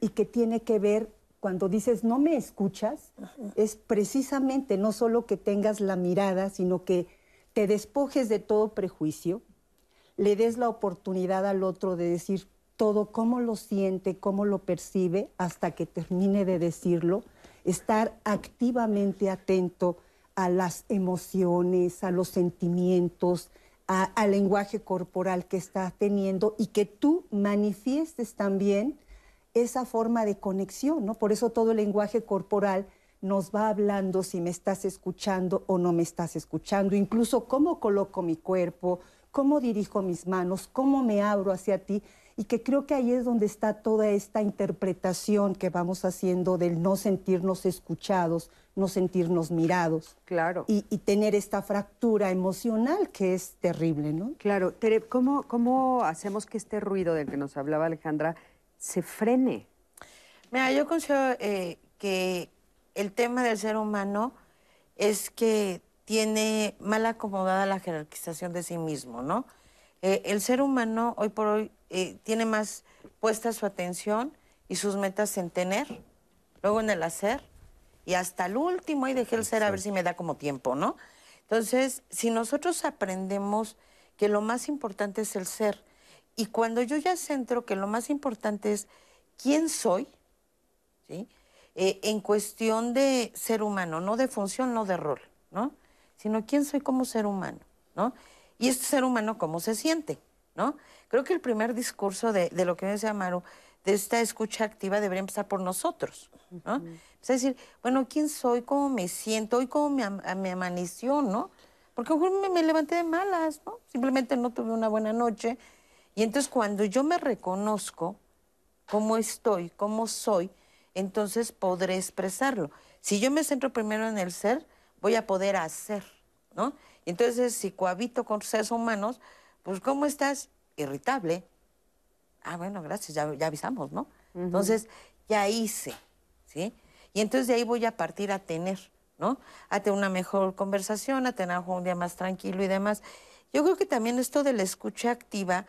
y que tiene que ver cuando dices no me escuchas, es precisamente no solo que tengas la mirada, sino que te despojes de todo prejuicio, le des la oportunidad al otro de decir todo, cómo lo siente, cómo lo percibe, hasta que termine de decirlo, estar activamente atento a las emociones, a los sentimientos, al lenguaje corporal que está teniendo y que tú manifiestes también esa forma de conexión, ¿no? Por eso todo el lenguaje corporal nos va hablando si me estás escuchando o no me estás escuchando, incluso cómo coloco mi cuerpo, cómo dirijo mis manos, cómo me abro hacia ti y que creo que ahí es donde está toda esta interpretación que vamos haciendo del no sentirnos escuchados, no sentirnos mirados. Claro. Y, tener esta fractura emocional que es terrible, ¿no? Claro. ¿cómo, ¿cómo hacemos que este ruido del que nos hablaba Alejandra se frene? Mira, yo considero eh, que el tema del ser humano es que tiene mal acomodada la jerarquización de sí mismo, ¿no? Eh, el ser humano hoy por hoy eh, tiene más puesta su atención y sus metas en tener, luego en el hacer y hasta el último y dejé el ser a ver si me da como tiempo, ¿no? Entonces, si nosotros aprendemos que lo más importante es el ser y cuando yo ya centro que lo más importante es quién soy, ¿sí? eh, en cuestión de ser humano, no de función, no de rol, ¿no? Sino quién soy como ser humano, ¿no? Y este ser humano, ¿cómo se siente, ¿no? Creo que el primer discurso de, de lo que decía Maru, de esta escucha activa, debería empezar por nosotros, ¿no? Es decir, bueno, ¿quién soy? ¿Cómo me siento? ¿Hoy cómo me, me amaneció, no? Porque me, me levanté de malas, ¿no? Simplemente no tuve una buena noche. Y entonces cuando yo me reconozco cómo estoy, cómo soy, entonces podré expresarlo. Si yo me centro primero en el ser, voy a poder hacer, ¿no? Entonces, si cohabito con seres humanos, pues ¿cómo estás? Irritable. Ah, bueno, gracias, ya, avisamos, ¿no? Entonces, ya hice, ¿sí? Y entonces de ahí voy a partir a tener. ¿no? A tener una mejor conversación, a tener un día más tranquilo y demás. Yo creo que también esto de la escucha activa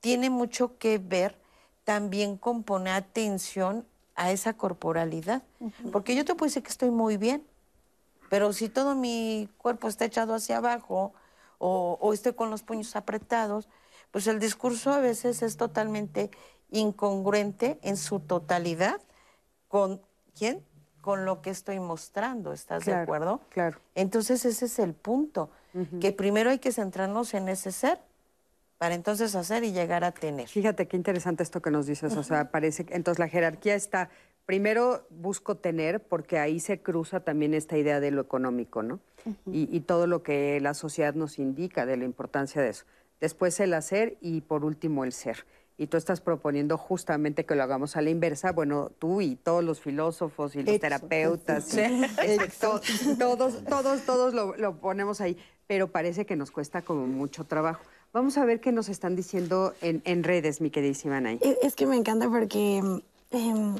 tiene mucho que ver también con poner atención a esa corporalidad. Porque yo te puedo decir que estoy muy bien, pero si todo mi cuerpo está echado hacia abajo o, o estoy con los puños apretados, pues el discurso a veces es totalmente incongruente en su totalidad con quién? con lo que estoy mostrando, ¿estás de acuerdo? Claro. Entonces ese es el punto, que primero hay que centrarnos en ese ser para entonces hacer y llegar a tener. Fíjate qué interesante esto que nos dices, o sea, parece que entonces la jerarquía está, primero busco tener, porque ahí se cruza también esta idea de lo económico, ¿no? y, y todo lo que la sociedad nos indica de la importancia de eso. Después el hacer y por último el ser y tú estás proponiendo justamente que lo hagamos a la inversa, bueno, tú y todos los filósofos y los terapeutas, *laughs* todos, todos, todos lo, ponemos ahí, pero parece que nos cuesta como mucho trabajo. Vamos a ver qué nos están diciendo en, redes, mi queridísima Nay. Es que me encanta porque em,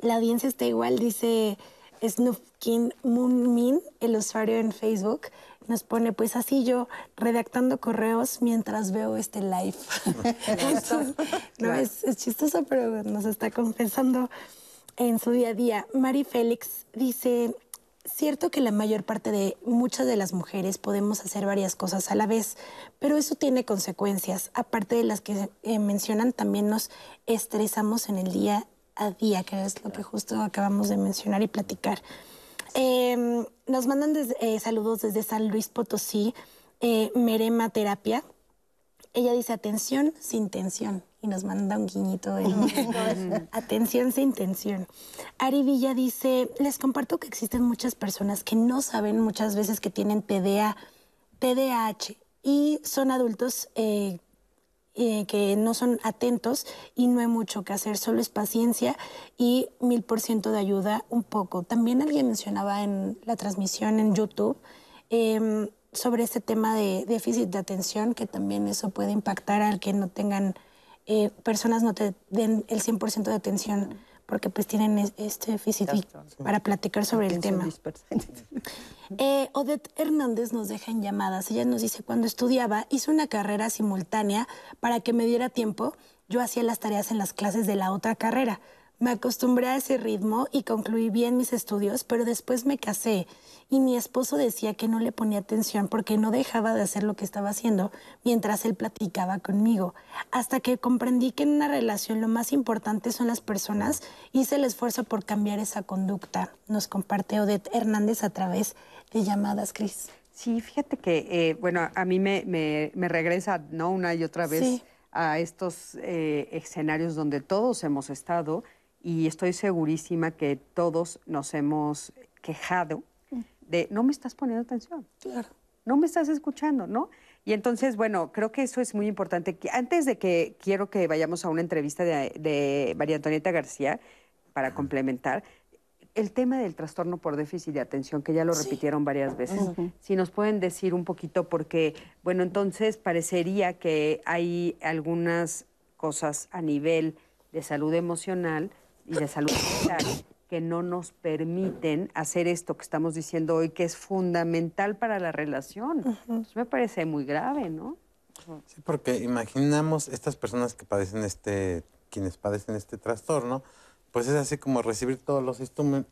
la audiencia está igual, dice Snufkin Moon el usuario en Facebook, nos pone, pues así yo redactando correos mientras veo este live. *laughs* no, es, chistoso, pero nos está confesando en su día a día. Mari Félix dice, cierto que la mayor parte de muchas de las mujeres podemos hacer varias cosas a la vez, pero eso tiene consecuencias. Aparte de las que eh, mencionan, también nos estresamos en el día a día, que es lo que justo acabamos de mencionar y platicar. Em, nos mandan eh, saludos desde San Luis Potosí, eh, Merema Terapia. Ella dice atención sin tensión y nos manda un guiñito de *laughs* atención sin tensión. Ari Villa dice, les comparto que existen muchas personas que no saben muchas veces que tienen TDA, TDAH y son adultos eh, eh, que no son atentos y no hay mucho que hacer, solo es paciencia y mil por ciento de ayuda un poco. También alguien mencionaba en la transmisión en YouTube em, sobre este tema de déficit de atención, que también eso puede impactar al que no tengan, eh, personas no te den el 100% de atención porque pues tienen este déficit para platicar sobre el tema. *laughs* Eh, Odette Hernández nos deja en llamadas. Ella nos dice, cuando estudiaba, hice una carrera simultánea para que me diera tiempo. Yo hacía las tareas en las clases de la otra carrera. Me acostumbré a ese ritmo y concluí bien mis estudios, pero después me casé y mi esposo decía que no le ponía atención porque no dejaba de hacer lo que estaba haciendo mientras él platicaba conmigo. Hasta que comprendí que en una relación lo más importante son las personas, hice el esfuerzo por cambiar esa conducta. Nos comparte Odette Hernández a través de llamadas, Cris. Sí, fíjate que, eh, bueno, a mí me, me, regresa, ¿no? Una y otra vez a estos eh, escenarios donde todos hemos estado y estoy segurísima que todos nos hemos quejado de no me estás poniendo atención. Claro. No me estás escuchando, ¿no? Y entonces, bueno, creo que eso es muy importante. Antes de que quiero que vayamos a una entrevista de, María Antonieta García para complementar, el tema del trastorno por déficit de atención, que ya lo repitieron varias veces, si nos pueden decir un poquito, porque, bueno, entonces parecería que hay algunas cosas a nivel de salud emocional y de salud mental que no nos permiten hacer esto que estamos diciendo hoy, que es fundamental para la relación. me parece muy grave, ¿no? Sí, porque imaginamos estas personas que padecen este, quienes padecen este trastorno, pues es así como recibir todos los,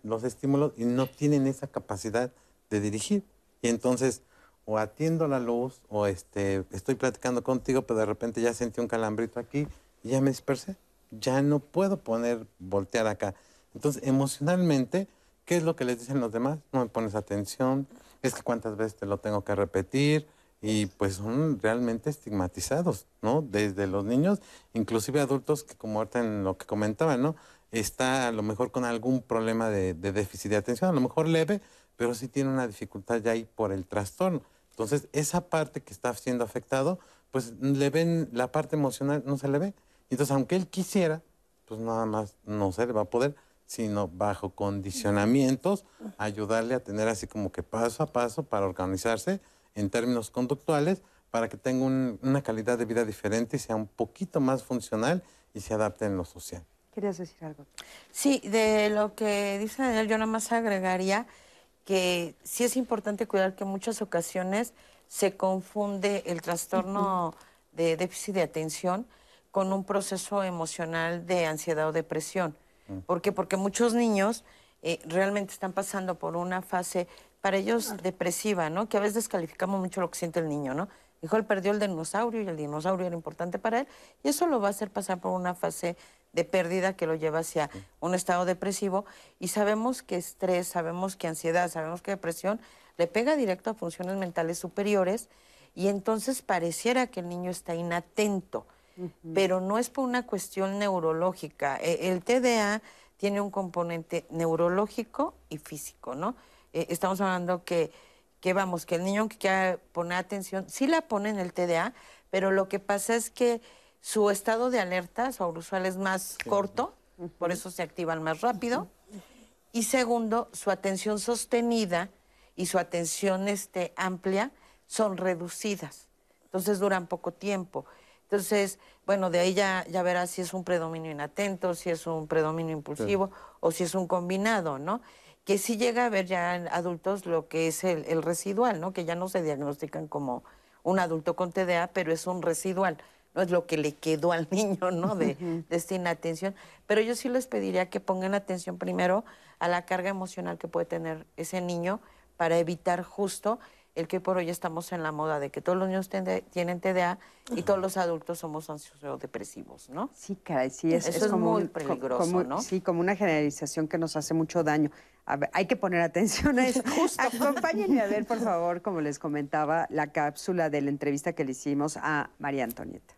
los estímulos y no tienen esa capacidad de dirigir. Y entonces, o atiendo la luz, o este, estoy platicando contigo, pero de repente ya sentí un calambrito aquí y ya me dispersé ya no puedo poner, voltear acá. Entonces, emocionalmente, ¿qué es lo que les dicen los demás? No me pones atención, es que cuántas veces te lo tengo que repetir, y pues son realmente estigmatizados, ¿no? Desde los niños, inclusive adultos que como ahorita en lo que comentaban, ¿no? Está a lo mejor con algún problema de, déficit de atención, a lo mejor leve, pero sí tiene una dificultad ya ahí por el trastorno. Entonces, esa parte que está siendo afectado, pues le ven, la parte emocional no se le ve. Entonces, aunque él quisiera, pues nada más no se le va a poder, sino bajo condicionamientos, ayudarle a tener así como que paso a paso para organizarse en términos conductuales para que tenga una calidad de vida diferente y sea un poquito más funcional y se adapte en lo social. ¿Querías decir algo? Sí, de lo que dice Daniel, yo nada más agregaría que sí es importante cuidar que en muchas ocasiones se confunde el trastorno de déficit de atención con un proceso emocional de ansiedad o depresión. Mm. ¿Por qué? Porque muchos niños eh, realmente están pasando por una fase para ellos depresiva, ¿no? Que a veces calificamos mucho lo que siente el niño, ¿no? Dijo, él perdió el dinosaurio y el dinosaurio era importante para él y eso lo va a hacer pasar por una fase de pérdida que lo lleva hacia un estado depresivo y sabemos que estrés, sabemos que ansiedad, sabemos que depresión le pega directo a funciones mentales superiores y entonces pareciera que el niño está inatento, pero no es por una cuestión neurológica. E, el TDA tiene un componente neurológico y físico, ¿no? Eh, estamos hablando que, que, vamos, que el niño que quiera poner atención, sí la pone en el TDA, pero lo que pasa es que su estado de alerta, su usual es más corto, por eso se activan más rápido. Y segundo, su atención sostenida y su atención este, amplia son reducidas. Entonces duran poco tiempo. Entonces, bueno, de ahí ya, ya verás si es un predominio inatento, si es un predominio impulsivo o si es un combinado, ¿no? que sí llega a ver ya en adultos lo que es el, residual, ¿no? Que ya no se diagnostican como un adulto con TDA, pero es un residual. No es lo que le quedó al *laughs* niño, ¿no? De, de esta inatención. Pero yo sí les pediría que pongan atención primero a la carga emocional que puede tener ese niño para evitar justo el que por hoy estamos en la moda de que todos los niños tienen TDA y todos los adultos somos depresivos, ¿no? Sí, caray, sí, es, Eso es, como muy peligroso, ¿no? Sí, como una generalización que nos hace mucho daño. A ver, hay que poner atención a eso. *laughs* Justo. Acompáñenme a ver, por favor, como les comentaba, la cápsula de la entrevista que le hicimos a María Antonieta.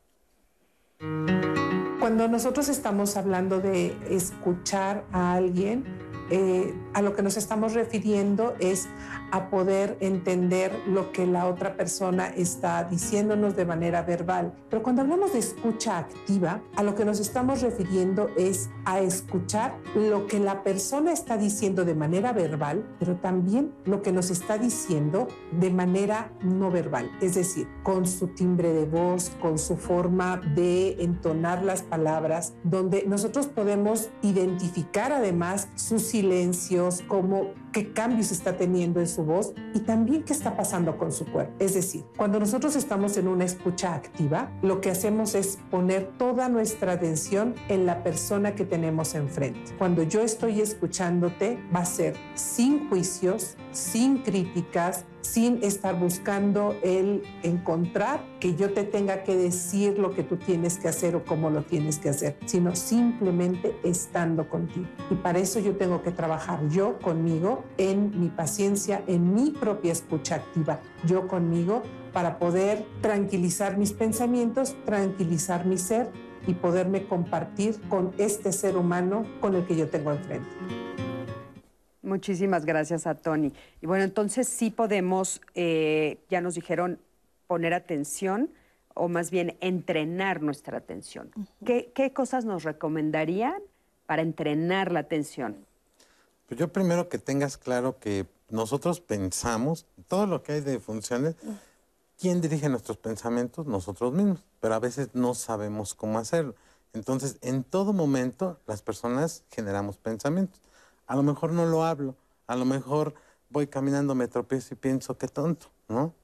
Cuando nosotros estamos hablando de escuchar a alguien, eh, a lo que nos estamos refiriendo es a poder entender lo que la otra persona está diciéndonos de manera verbal. Pero cuando hablamos de escucha activa, a lo que nos estamos refiriendo es a escuchar lo que la persona está diciendo de manera verbal, pero también lo que nos está diciendo de manera no verbal, es decir, con su timbre de voz, con su forma de entonar las palabras, donde nosotros podemos identificar además sus silencios, como qué cambios está teniendo en su voz y también qué está pasando con su cuerpo. Es decir, cuando nosotros estamos en una escucha activa, lo que hacemos es poner toda nuestra atención en la persona que tenemos enfrente. Cuando yo estoy escuchándote, va a ser sin juicios, sin críticas, sin estar buscando el encontrar que yo te tenga que decir lo que tú tienes que hacer o cómo lo tienes que hacer, sino simplemente estando contigo. Y para eso yo tengo que trabajar yo conmigo en mi paciencia, en mi propia escucha activa, yo conmigo, para poder tranquilizar mis pensamientos, tranquilizar mi ser y poderme compartir con este ser humano con el que yo tengo enfrente. Muchísimas gracias a Tony. Y bueno, entonces sí podemos, eh, ya nos dijeron, poner atención o más bien entrenar nuestra atención. ¿Qué, ¿Qué, cosas nos recomendarían para entrenar la atención? Pues yo primero que tengas claro que nosotros pensamos, todo lo que hay de funciones, ¿quién dirige nuestros pensamientos? Nosotros mismos, pero a veces no sabemos cómo hacerlo. Entonces, en todo momento las personas generamos pensamientos. A lo mejor no lo hablo, a lo mejor voy caminando, me tropiezo y pienso, qué tonto, ¿no?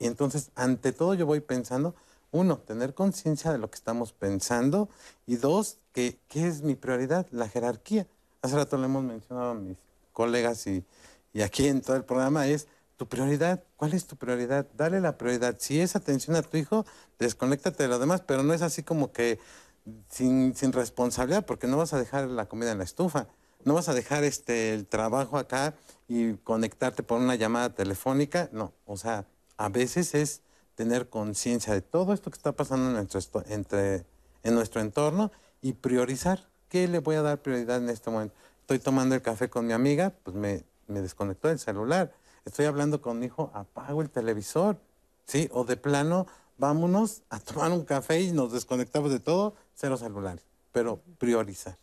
Y entonces, ante todo, yo voy pensando, uno, tener conciencia de lo que estamos pensando y dos, que, ¿qué es mi prioridad? La jerarquía. Hace rato le hemos mencionado a mis colegas y, y aquí en todo el programa es tu prioridad. ¿Cuál es tu prioridad? Dale la prioridad. Si es atención a tu hijo, desconéctate de lo demás, pero no es así como que sin, sin responsabilidad, porque no vas a dejar la comida en la estufa no vas a dejar este, el trabajo acá y conectarte por una llamada telefónica. No, o sea, a veces es tener conciencia de todo esto que está pasando en nuestro, entre, en nuestro entorno y priorizar. ¿Qué le voy a dar prioridad en este momento? Estoy tomando el café con mi amiga, pues me, me desconectó el celular. Estoy hablando con mi hijo, apago el televisor. ¿Sí? O de plano, vámonos a tomar un café y nos desconectamos de todo, cero celulares. Pero priorizar.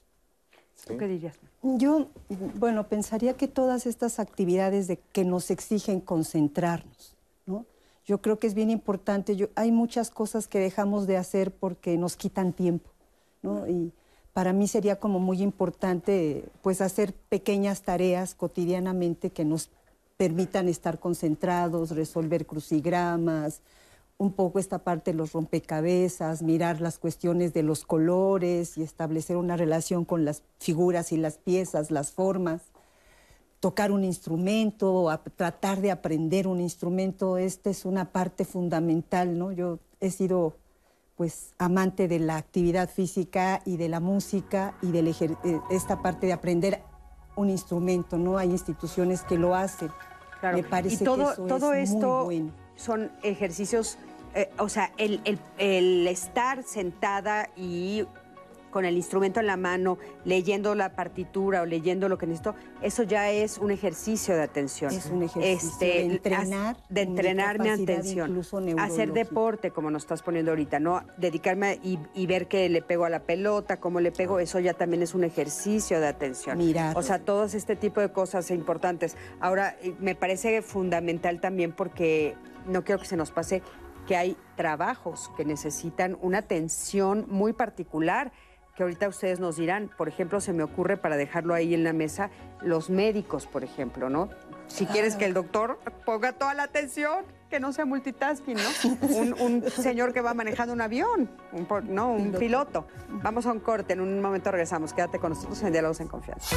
¿Tú qué dirías? Yo, bueno, pensaría que todas estas actividades de que nos exigen concentrarnos, ¿no? Yo creo que es bien importante. Yo, hay muchas cosas que dejamos de hacer porque nos quitan tiempo, ¿no? Y para mí sería como muy importante, pues, hacer pequeñas tareas cotidianamente que nos permitan estar concentrados, resolver crucigramas, un poco esta parte de los rompecabezas, mirar las cuestiones de los colores y establecer una relación con las figuras y las piezas, las formas. Tocar un instrumento, tratar de aprender un instrumento, esta es una parte fundamental, ¿no? Yo he sido pues amante de la actividad física y de la música y de eh, esta parte de aprender un instrumento, ¿no? Hay instituciones que lo hacen. Me parece todo, que eso todo es esto muy bueno. son ejercicios eh, o sea, el, el, estar sentada y con el instrumento en la mano, leyendo la partitura o leyendo lo que necesito, eso ya es un ejercicio de atención. Es un ejercicio este, de entrenar. De entrenar mi atención. Hacer deporte, como nos estás poniendo ahorita, ¿no? Dedicarme y, y, ver que le pego a la pelota, cómo le pego, eso ya también es un ejercicio de atención. Mirar. O sea, todos este tipo de cosas importantes. Ahora, me parece fundamental también porque no quiero que se nos pase que hay trabajos que necesitan una atención muy particular que ahorita ustedes nos dirán. Por ejemplo, se me ocurre para dejarlo ahí en la mesa, los médicos, por ejemplo, ¿no? Si quieres que el doctor ponga toda la atención, que no sea multitasking, ¿no? *laughs* Un, señor que va manejando un avión, un, no, un piloto. Vamos a un corte, en un momento regresamos. Quédate con nosotros en Diálogos en Confianza.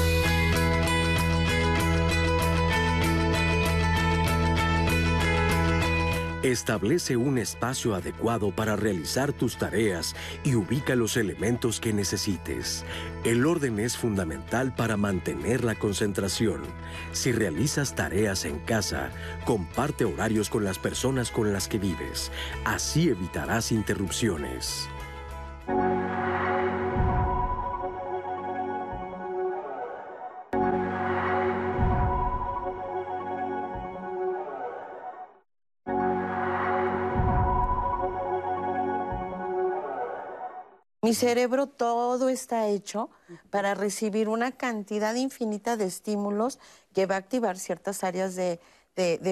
Establece un espacio adecuado para realizar tus tareas y ubica los elementos que necesites. El orden es fundamental para mantener la concentración. Si realizas tareas en casa, comparte horarios con las personas con las que vives. Así evitarás interrupciones. Mi cerebro todo está hecho para recibir una cantidad infinita de estímulos que va a activar ciertas áreas de,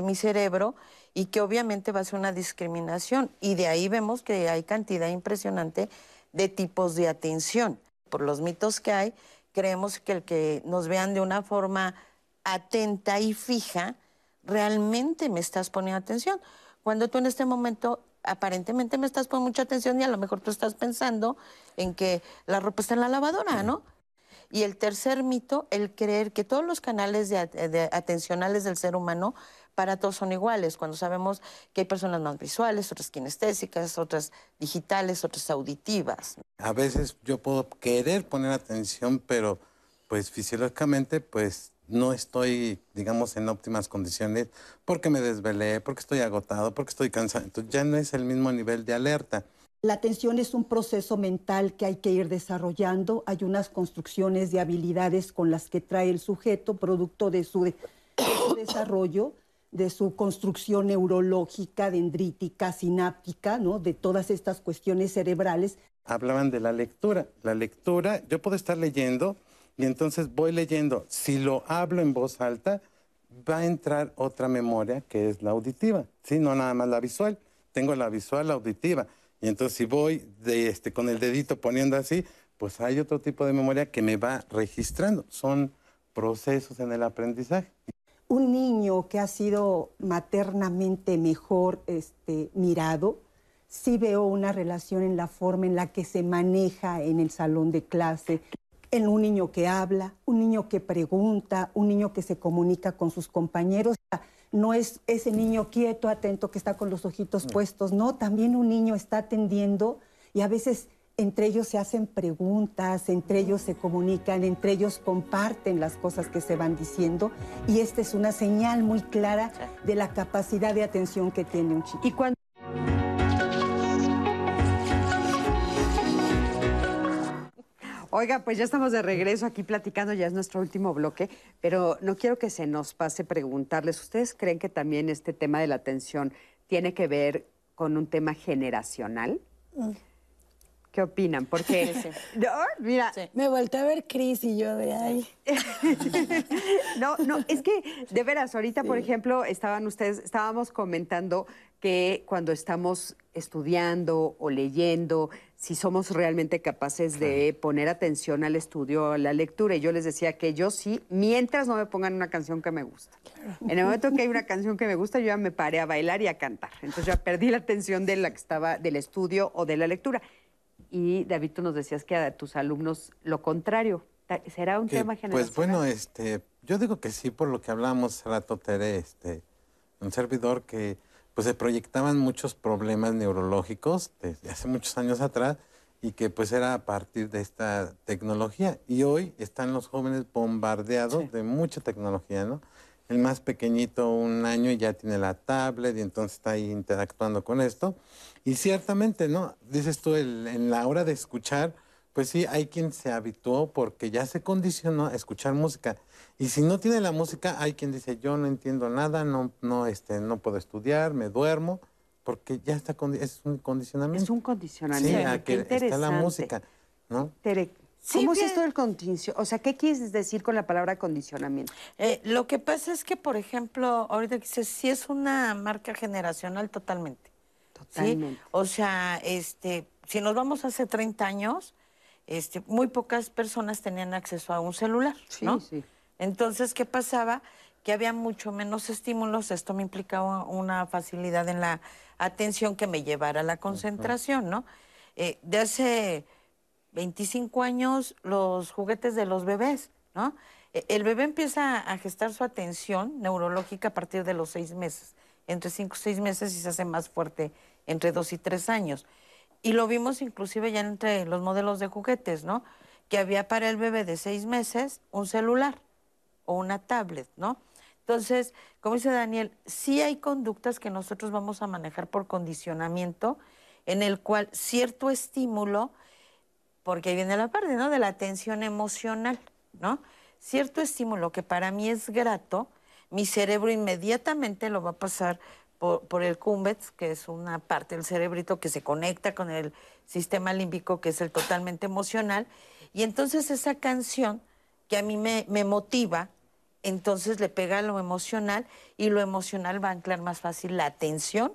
mi cerebro y que obviamente va a ser una discriminación. Y de ahí vemos que hay cantidad impresionante de tipos de atención. Por los mitos que hay, creemos que el que nos vean de una forma atenta y fija, realmente me estás poniendo atención. Cuando tú en este momento aparentemente me estás poniendo mucha atención y a lo mejor tú estás pensando en que la ropa está en la lavadora, ¿no? Y el tercer mito, el creer que todos los canales de, atencionales del ser humano para todos son iguales, cuando sabemos que hay personas más visuales, otras kinestésicas, otras digitales, otras auditivas. A veces yo puedo querer poner atención, pero pues fisiológicamente pues no estoy, digamos, en óptimas condiciones porque me desvelé, porque estoy agotado, porque estoy cansado. Entonces ya no es el mismo nivel de alerta. La atención es un proceso mental que hay que ir desarrollando. Hay unas construcciones de habilidades con las que trae el sujeto, producto de su, desarrollo, de su construcción neurológica, dendrítica, sináptica, ¿no? de todas estas cuestiones cerebrales. Hablaban de la lectura. La lectura, yo puedo estar leyendo y entonces voy leyendo. Si lo hablo en voz alta, va a entrar otra memoria que es la auditiva, ¿sí? No nada más la visual. Tengo la visual, la auditiva. Y entonces si voy este, con el dedito poniendo así, pues hay otro tipo de memoria que me va registrando. Son procesos en el aprendizaje. Un niño que ha sido maternamente mejor este, mirado, sí veo una relación en la forma en la que se maneja en el salón de clase, en un niño que habla, un niño que pregunta, un niño que se comunica con sus compañeros. No es ese niño quieto, atento, que está con los ojitos puestos, no, también un niño está atendiendo y a veces entre ellos se hacen preguntas, entre ellos se comunican, entre ellos comparten las cosas que se van diciendo y esta es una señal muy clara de la capacidad de atención que tiene un chico. Y cuando Oiga, pues ya estamos de regreso aquí platicando, ya es nuestro último bloque, pero no quiero que se nos pase preguntarles, ¿ustedes creen que también este tema de la atención tiene que ver con un tema generacional? Mm. ¿Qué opinan? Porque, *laughs* no, mira, me volteé a ver Cris y yo de ahí. *laughs* no, no, es que de veras, ahorita, por ejemplo, estaban ustedes, estábamos comentando que cuando estamos estudiando o leyendo, si somos realmente capaces de poner atención al estudio, a la lectura. Y yo les decía que yo sí, mientras no me pongan una canción que me gusta. En el momento que hay una canción que me gusta, yo ya me paré a bailar y a cantar. Entonces ya perdí la atención de la que estaba del estudio o de la lectura. Y David, tú nos decías que a tus alumnos lo contrario. ¿Será un tema general? Pues bueno, este, yo digo que sí, por lo que hablamos hace rato, Tere, este, un servidor que pues se proyectaban muchos problemas neurológicos desde hace muchos años atrás y que pues era a partir de esta tecnología. Y hoy están los jóvenes bombardeados de mucha tecnología, ¿no? El más pequeñito, un año, ya tiene la tablet y entonces está ahí interactuando con esto. Y ciertamente, ¿no? Dices tú, en la hora de escuchar, pues sí, hay quien se habituó porque ya se condicionó a escuchar música. Y si no tiene la música, hay quien dice, yo no entiendo nada, no, no, este, no puedo estudiar, me duermo, porque ya está, es un condicionamiento. Es un condicionamiento. Sí, a que está la música, ¿no? ¿Cómo es esto del condicionamiento? O sea, ¿qué quieres decir con la palabra condicionamiento? Eh, lo que pasa es que, por ejemplo, ahorita dices, sí es una marca generacional totalmente. Totalmente. O sea, este, si nos vamos hace 30 años, este, muy pocas personas tenían acceso a un celular, ¿no? Sí. Entonces, ¿qué pasaba? Que había mucho menos estímulos, esto me implicaba una facilidad en la atención que me llevara a la concentración, ¿no? Eh, de hace 25 años, los juguetes de los bebés, ¿no? E, el bebé empieza a gestar su atención neurológica a partir de los seis meses, entre cinco y seis meses y se hace más fuerte entre dos y tres años. Y lo vimos inclusive ya entre los modelos de juguetes, ¿no? Que había para el bebé de seis meses un celular o una tablet, ¿no? Entonces, como dice Daniel, sí hay conductas que nosotros vamos a manejar por condicionamiento, en el cual cierto estímulo, porque ahí viene la parte, ¿no? De la atención emocional, ¿no? Cierto estímulo que para mí es grato, mi cerebro inmediatamente lo va a pasar por, el cumbets, que es una parte del cerebrito que se conecta con el sistema límbico, que es el totalmente emocional. Y entonces esa canción que a mí me, me motiva, entonces le pega a lo emocional y lo emocional va a anclar más fácil la atención,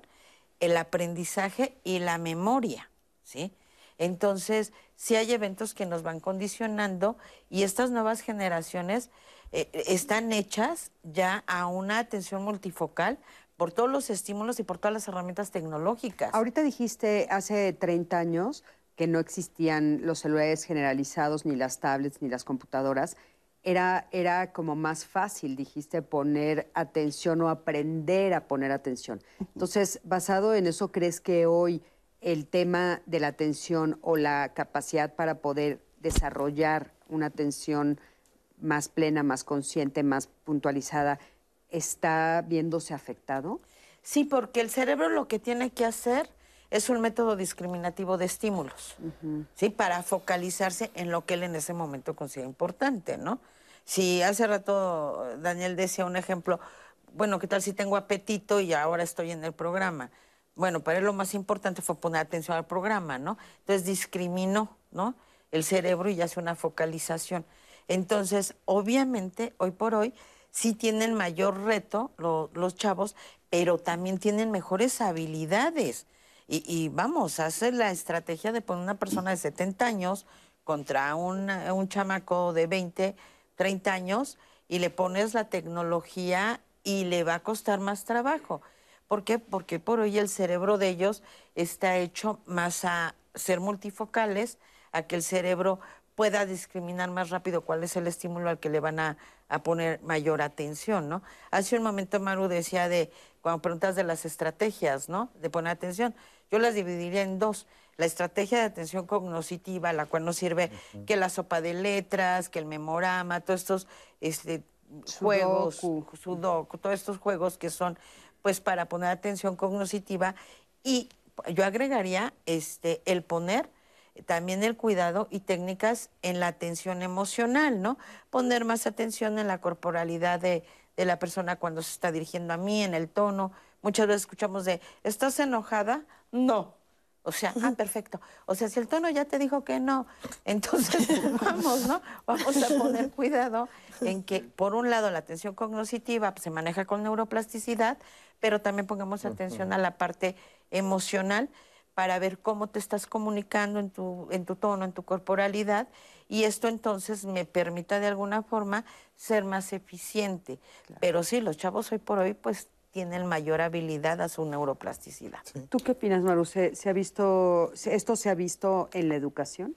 el aprendizaje y la memoria, ¿sí? Entonces, sí hay eventos que nos van condicionando y estas nuevas generaciones eh, están hechas ya a una atención multifocal por todos los estímulos y por todas las herramientas tecnológicas. Ahorita dijiste hace 30 años que no existían los celulares generalizados, ni las tablets, ni las computadoras. Era, era como más fácil, dijiste, poner atención o aprender a poner atención. Entonces, basado en eso, ¿crees que hoy el tema de la atención o la capacidad para poder desarrollar una atención más plena, más consciente, más puntualizada, está viéndose afectado? Sí, porque el cerebro lo que tiene que hacer es un método discriminativo de estímulos, ¿sí? Para focalizarse en lo que él en ese momento considera importante, ¿no? Si hace rato Daniel decía un ejemplo, bueno, ¿qué tal si tengo apetito y ahora estoy en el programa? Bueno, para él lo más importante fue poner atención al programa, ¿no? Entonces discriminó, ¿no? El cerebro y hace una focalización. Entonces, obviamente, hoy por hoy, sí tienen mayor reto los chavos, pero también tienen mejores habilidades. Y, y, vamos, hacer la estrategia de poner una persona de 70 años contra un, un chamaco de 20, 30 años y le pones la tecnología y le va a costar más trabajo. ¿Por qué? Porque por hoy el cerebro de ellos está hecho más a ser multifocales, a que el cerebro pueda discriminar más rápido cuál es el estímulo al que le van a, a poner mayor atención, ¿no? Hace un momento Maru decía de, cuando preguntas de las estrategias, ¿no? De poner atención, yo las dividiría en dos. La estrategia de atención cognoscitiva, la cual nos sirve que la sopa de letras, que el memorama, todos estos este, juegos, sudoku, todos estos juegos que son pues para poner atención cognoscitiva y yo agregaría este el poner también el cuidado y técnicas en la atención emocional, ¿no? Poner más atención en la corporalidad de, de la persona cuando se está dirigiendo a mí, en el tono. Muchas veces escuchamos de, ¿estás enojada? No. O sea, ah, perfecto. O sea, si el tono ya te dijo que no, *laughs* entonces *laughs* vamos, ¿no? Vamos a poner cuidado en que, por un lado, la atención cognitiva se maneja con neuroplasticidad, pero también pongamos atención a la parte emocional para ver cómo te estás comunicando en tu, en tu tono, en tu corporalidad, y esto entonces me permita de alguna forma ser más eficiente. Pero sí, los chavos hoy por hoy pues tienen mayor habilidad a su neuroplasticidad. ¿Tú qué opinas, Maru? ¿Se, ha visto, ¿Esto se ha visto en la educación?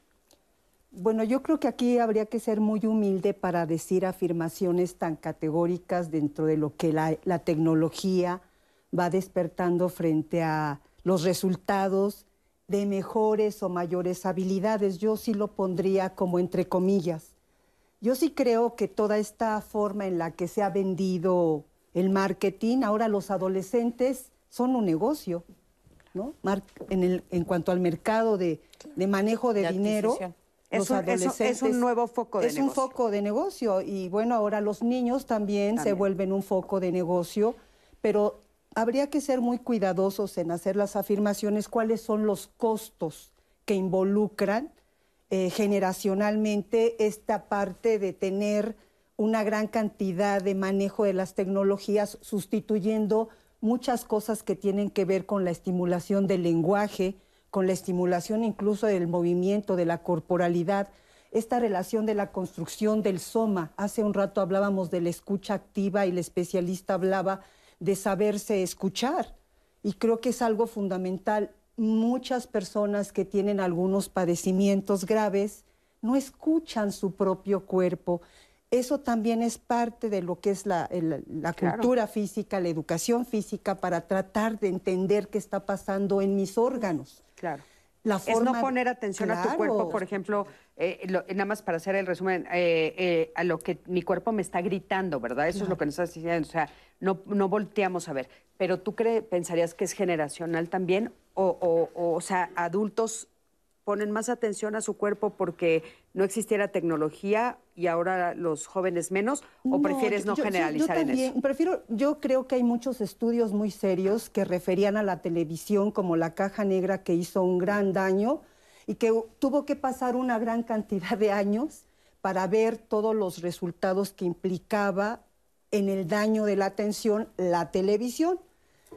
Bueno, yo creo que aquí habría que ser muy humilde para decir afirmaciones tan categóricas dentro de lo que la, la tecnología va despertando frente a los resultados de mejores o mayores habilidades. Yo sí lo pondría como entre comillas. Yo sí creo que toda esta forma en la que se ha vendido el marketing, ahora los adolescentes son un negocio, ¿no? En, el, en cuanto al mercado de, manejo de, dinero. Es un, es un, nuevo foco de negocio. Es un foco de negocio y bueno, ahora los niños también, se vuelven un foco de negocio, pero habría que ser muy cuidadosos en hacer las afirmaciones cuáles son los costos que involucran eh, generacionalmente esta parte de tener una gran cantidad de manejo de las tecnologías, sustituyendo muchas cosas que tienen que ver con la estimulación del lenguaje, con la estimulación incluso del movimiento, de la corporalidad, esta relación de la construcción del soma. Hace un rato hablábamos de la escucha activa y el especialista hablaba de saberse escuchar. Y creo que es algo fundamental. Muchas personas que tienen algunos padecimientos graves no escuchan su propio cuerpo eso también es parte de lo que es la, cultura física, la educación física, para tratar de entender qué está pasando en mis órganos. Claro. La forma... Es no poner atención a tu cuerpo, por ejemplo, eh, nada más para hacer el resumen, eh, eh, a lo que mi cuerpo me está gritando, ¿verdad? Eso es lo que nos estás diciendo, o sea, no, no volteamos a ver. Pero tú crees, pensarías que es generacional también, o, o, o, o sea, adultos ponen más atención a su cuerpo porque no existiera tecnología y ahora los jóvenes menos? ¿O prefieres no generalizar en eso? Prefiero, yo creo que hay muchos estudios muy serios que referían a la televisión como la caja negra que hizo un gran daño y que tuvo que pasar una gran cantidad de años para ver todos los resultados que implicaba en el daño de la atención la televisión.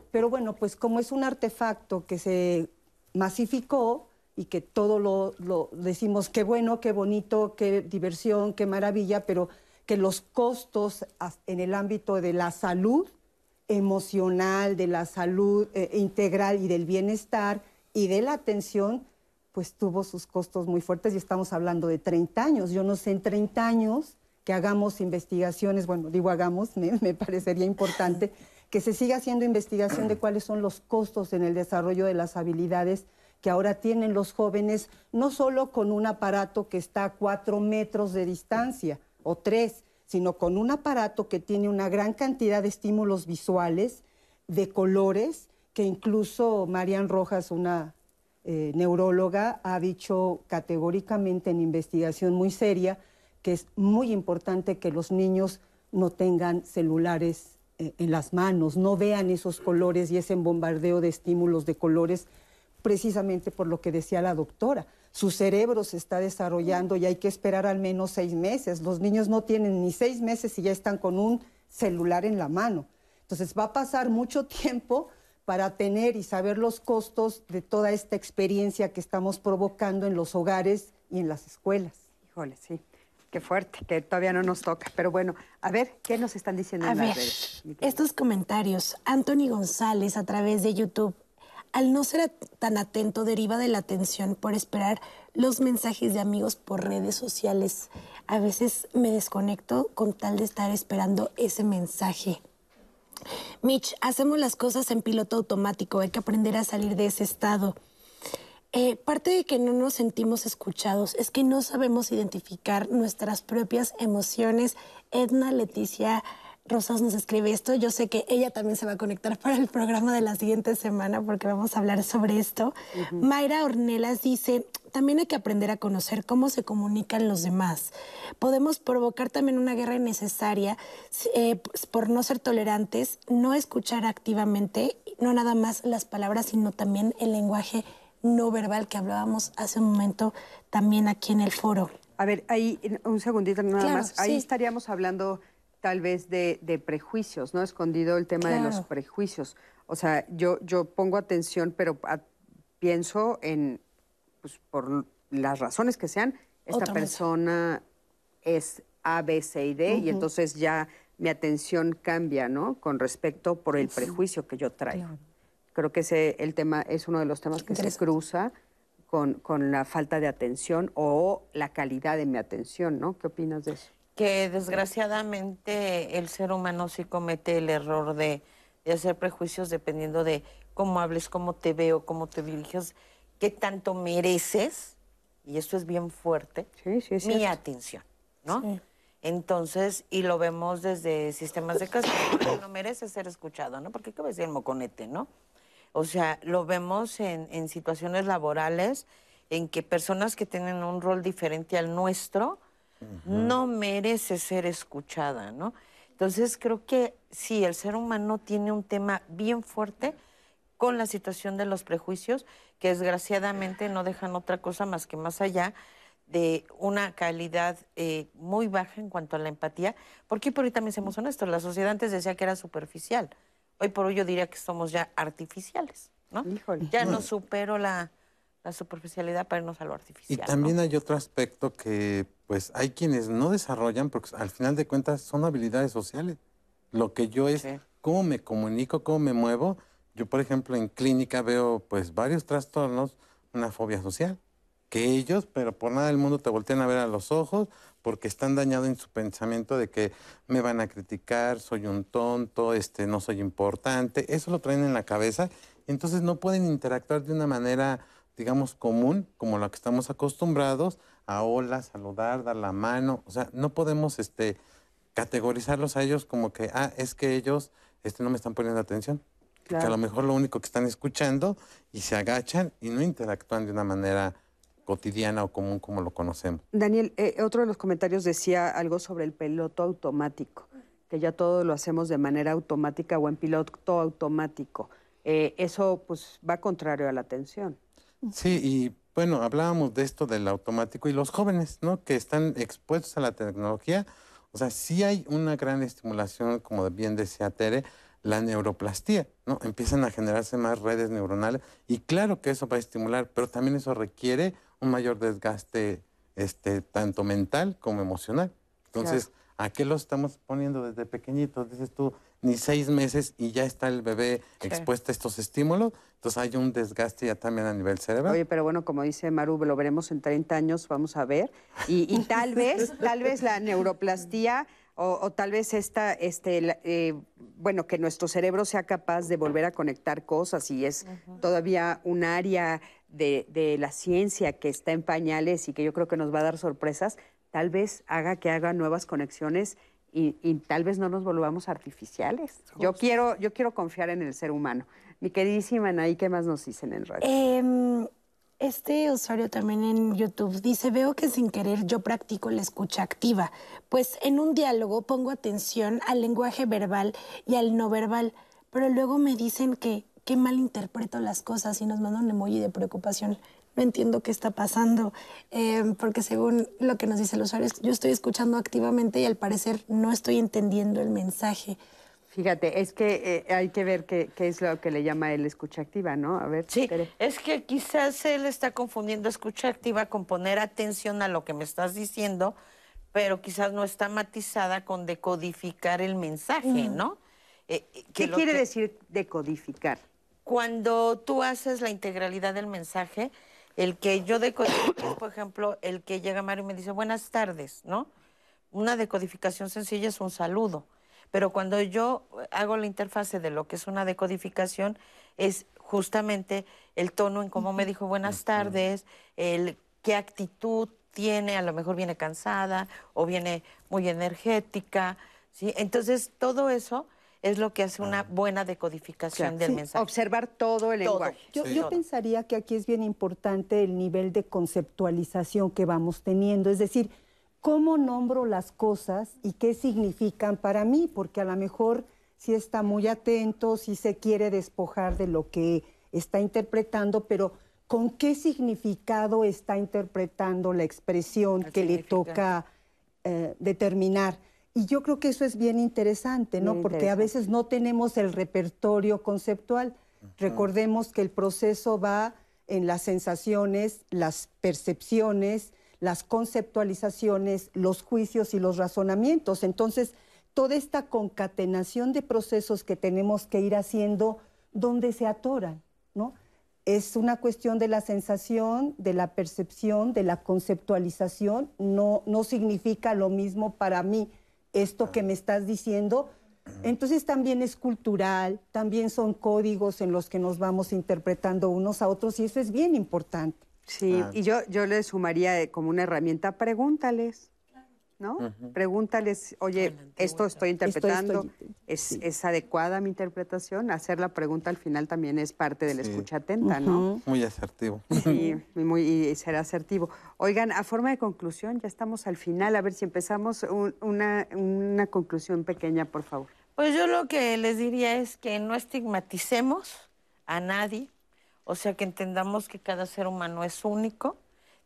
Pero bueno, pues como es un artefacto que se masificó, y que todo lo, decimos qué bueno, qué bonito, qué diversión, qué maravilla, pero que los costos en el ámbito de la salud emocional, de la salud eh, integral y del bienestar y de la atención, pues tuvo sus costos muy fuertes y estamos hablando de 30 años. Yo no sé en 30 años que hagamos investigaciones, bueno, digo hagamos, *laughs* me parecería importante que se siga haciendo investigación de cuáles son los costos en el desarrollo de las habilidades que ahora tienen los jóvenes, no solo con un aparato que está a cuatro metros de distancia o tres, sino con un aparato que tiene una gran cantidad de estímulos visuales, de colores, que incluso Marian Rojas, una eh, neuróloga, ha dicho categóricamente en investigación muy seria que es muy importante que los niños no tengan celulares eh, en las manos, no vean esos colores y ese bombardeo de estímulos de colores precisamente por lo que decía la doctora. Su cerebro se está desarrollando y hay que esperar al menos seis meses. Los niños no tienen ni seis meses y ya están con un celular en la mano. Entonces va a pasar mucho *laughs* tiempo para tener y saber los costos de toda esta experiencia que estamos provocando en los hogares y en las escuelas. Híjole, sí. Qué fuerte, que todavía no nos toca. Pero bueno, a ver, ¿qué nos están diciendo a en ver, Estos comentarios. Anthony González a través de YouTube al no ser tan atento deriva de la atención por esperar los mensajes de amigos por redes sociales. A veces me desconecto con tal de estar esperando ese mensaje. Mitch, hacemos las cosas en piloto automático, hay que aprender a salir de ese estado. Eh, parte de que no nos sentimos escuchados es que no sabemos identificar nuestras propias emociones. Edna Leticia Rosas nos escribe esto. Yo sé que ella también se va a conectar para el programa de la siguiente semana porque vamos a hablar sobre esto. Mayra Ornelas dice, también hay que aprender a conocer cómo se comunican los demás. Podemos provocar también una guerra innecesaria eh, pues, por no ser tolerantes, no escuchar activamente, no nada más las palabras, sino también el lenguaje no verbal que hablábamos hace un momento también aquí en el foro. A ver, ahí un segundito nada más. Ahí estaríamos hablando tal vez de, prejuicios, ¿no? Escondido el tema de los prejuicios. O sea, yo, yo pongo atención, pero pienso en, pues por las razones que sean, esta persona es A, B, C y D, y entonces ya mi atención cambia, ¿no? Con respecto por el prejuicio que yo traigo. Creo que ese el tema es uno de los temas que se cruza con, con, la falta de atención o la calidad de mi atención, ¿no? ¿Qué opinas de eso? Que desgraciadamente el ser humano sí comete el error de, de hacer prejuicios dependiendo de cómo hables, cómo te veo, cómo te diriges, qué tanto mereces, y esto es bien fuerte, mi atención, ¿no? Entonces, y lo vemos desde sistemas de castigo, no merece ser escuchado, ¿no? Porque qué decir el moconete, ¿no? O sea, lo vemos en, situaciones laborales en que personas que tienen un rol diferente al nuestro no merece ser escuchada, ¿no? Entonces creo que sí, el ser humano tiene un tema bien fuerte con la situación de los prejuicios, que desgraciadamente no dejan otra cosa más que más allá de una calidad eh, muy baja en cuanto a la empatía, porque por ahí también seamos honestos, la sociedad antes decía que era superficial. Hoy por hoy yo diría que somos ya artificiales, ¿no? Ya no supero la, superficialidad para irnos a lo artificial. Y también hay otro aspecto que, pues, hay quienes no desarrollan, porque al final de cuentas son habilidades sociales. Lo que yo es cómo me comunico, cómo me muevo. Yo, por ejemplo, en clínica veo, pues, varios trastornos, una fobia social que ellos, pero por nada del mundo te voltean a ver a los ojos porque están dañados en su pensamiento de que me van a criticar, soy un tonto, este, no soy importante. Eso lo traen en la cabeza. Entonces no pueden interactuar de una manera, digamos, común, como la que estamos acostumbrados, a hola, saludar, dar la mano. O sea, no podemos este, categorizarlos a ellos como que, ah, es que ellos este, no me están poniendo atención. Que a lo mejor lo único que están escuchando y se agachan y no interactúan de una manera cotidiana o común como lo conocemos. Daniel, eh, otro de los comentarios decía algo sobre el piloto automático, que ya todo lo hacemos de manera automática o en piloto automático. Eh, eso pues va contrario a la atención. Sí, y bueno, hablábamos de esto del automático y los jóvenes, ¿no? Que están expuestos a la tecnología. O sea, sí hay una gran estimulación, como bien decía Tere, la neuroplastía, ¿no? Empiezan a generarse más redes neuronales y claro que eso va a estimular, pero también eso requiere un mayor desgaste este, tanto mental como emocional. Entonces, ¿a qué lo estamos poniendo desde pequeñitos? Dices tú, ni seis meses y ya está el bebé expuesto a estos estímulos. Entonces hay un desgaste ya también a nivel cerebral. Oye, pero bueno, como dice Maru, lo veremos en 30 años, vamos a ver. Y, tal vez, tal vez la neuroplastía o, tal vez esta, este, eh, bueno, que nuestro cerebro sea capaz de volver a conectar cosas y es todavía un área de, la ciencia que está en pañales y que yo creo que nos va a dar sorpresas, tal vez haga que haga nuevas conexiones y, tal vez no nos volvamos artificiales. Yo quiero, yo quiero confiar en el ser humano. Mi queridísima Anaí, ¿qué más nos dicen en radio? Em, este usuario también en YouTube dice, veo que sin querer yo practico la escucha activa, pues en un diálogo pongo atención al lenguaje verbal y al no verbal, pero luego me dicen que, que mal interpreto las cosas y nos mandan un emoji de preocupación. No entiendo qué está pasando, em, porque según lo que nos dice el usuario, yo estoy escuchando activamente y al parecer no estoy entendiendo el mensaje. Fíjate, es que eh, hay que ver qué, es lo que le llama él escucha activa, ¿no? A ver. Sí, es que quizás él está confundiendo escucha activa con poner atención a lo que me estás diciendo, pero quizás no está matizada con decodificar el mensaje, ¿no? Eh, eh, ¿Qué quiere decir decodificar? cuando tú haces la integralidad del mensaje, el que yo decodifique por ejemplo, el que llega Mario y me dice buenas tardes, ¿no? Una decodificación sencilla es un saludo. Pero cuando yo hago la interfase de lo que es una decodificación, es justamente el tono en cómo me dijo buenas tardes, el qué actitud tiene, a lo mejor viene cansada o viene muy energética, ¿sí? Entonces, todo eso es lo que hace una buena decodificación del mensaje. Observar todo el lenguaje. Yo, pensaría que aquí es bien importante el nivel de conceptualización que vamos teniendo, es decir, cómo nombro las cosas y qué significan para mí, porque a lo mejor si está muy atento, si se quiere despojar de lo que está interpretando, pero con qué significado está interpretando la expresión que le toca eh, determinar. Y yo creo que eso es bien interesante, ¿no? Porque a veces no tenemos el repertorio conceptual. Recordemos que el proceso va en las sensaciones, las percepciones, las conceptualizaciones, los juicios y los razonamientos. Entonces, toda esta concatenación de procesos que tenemos que ir haciendo, ¿dónde se atoran? ¿no? Es una cuestión de la sensación, de la percepción, de la conceptualización. No, no significa lo mismo para mí esto que me estás diciendo. Entonces también es cultural, también son códigos en los que nos vamos interpretando unos a otros y eso es bien importante. Sí, y yo, yo le sumaría como una herramienta, pregúntales. ¿No? Pregúntales, oye, esto estoy interpretando, ¿Es, adecuada mi interpretación? Hacer la pregunta al final también es parte de la escucha atenta, ¿no? Muy asertivo. Sí, muy, y ser asertivo. Oigan, a forma de conclusión, ya estamos al final, a ver si empezamos una, una conclusión pequeña, por favor. Pues yo lo que les diría es que no estigmaticemos a nadie, o sea, que entendamos que cada ser humano es único,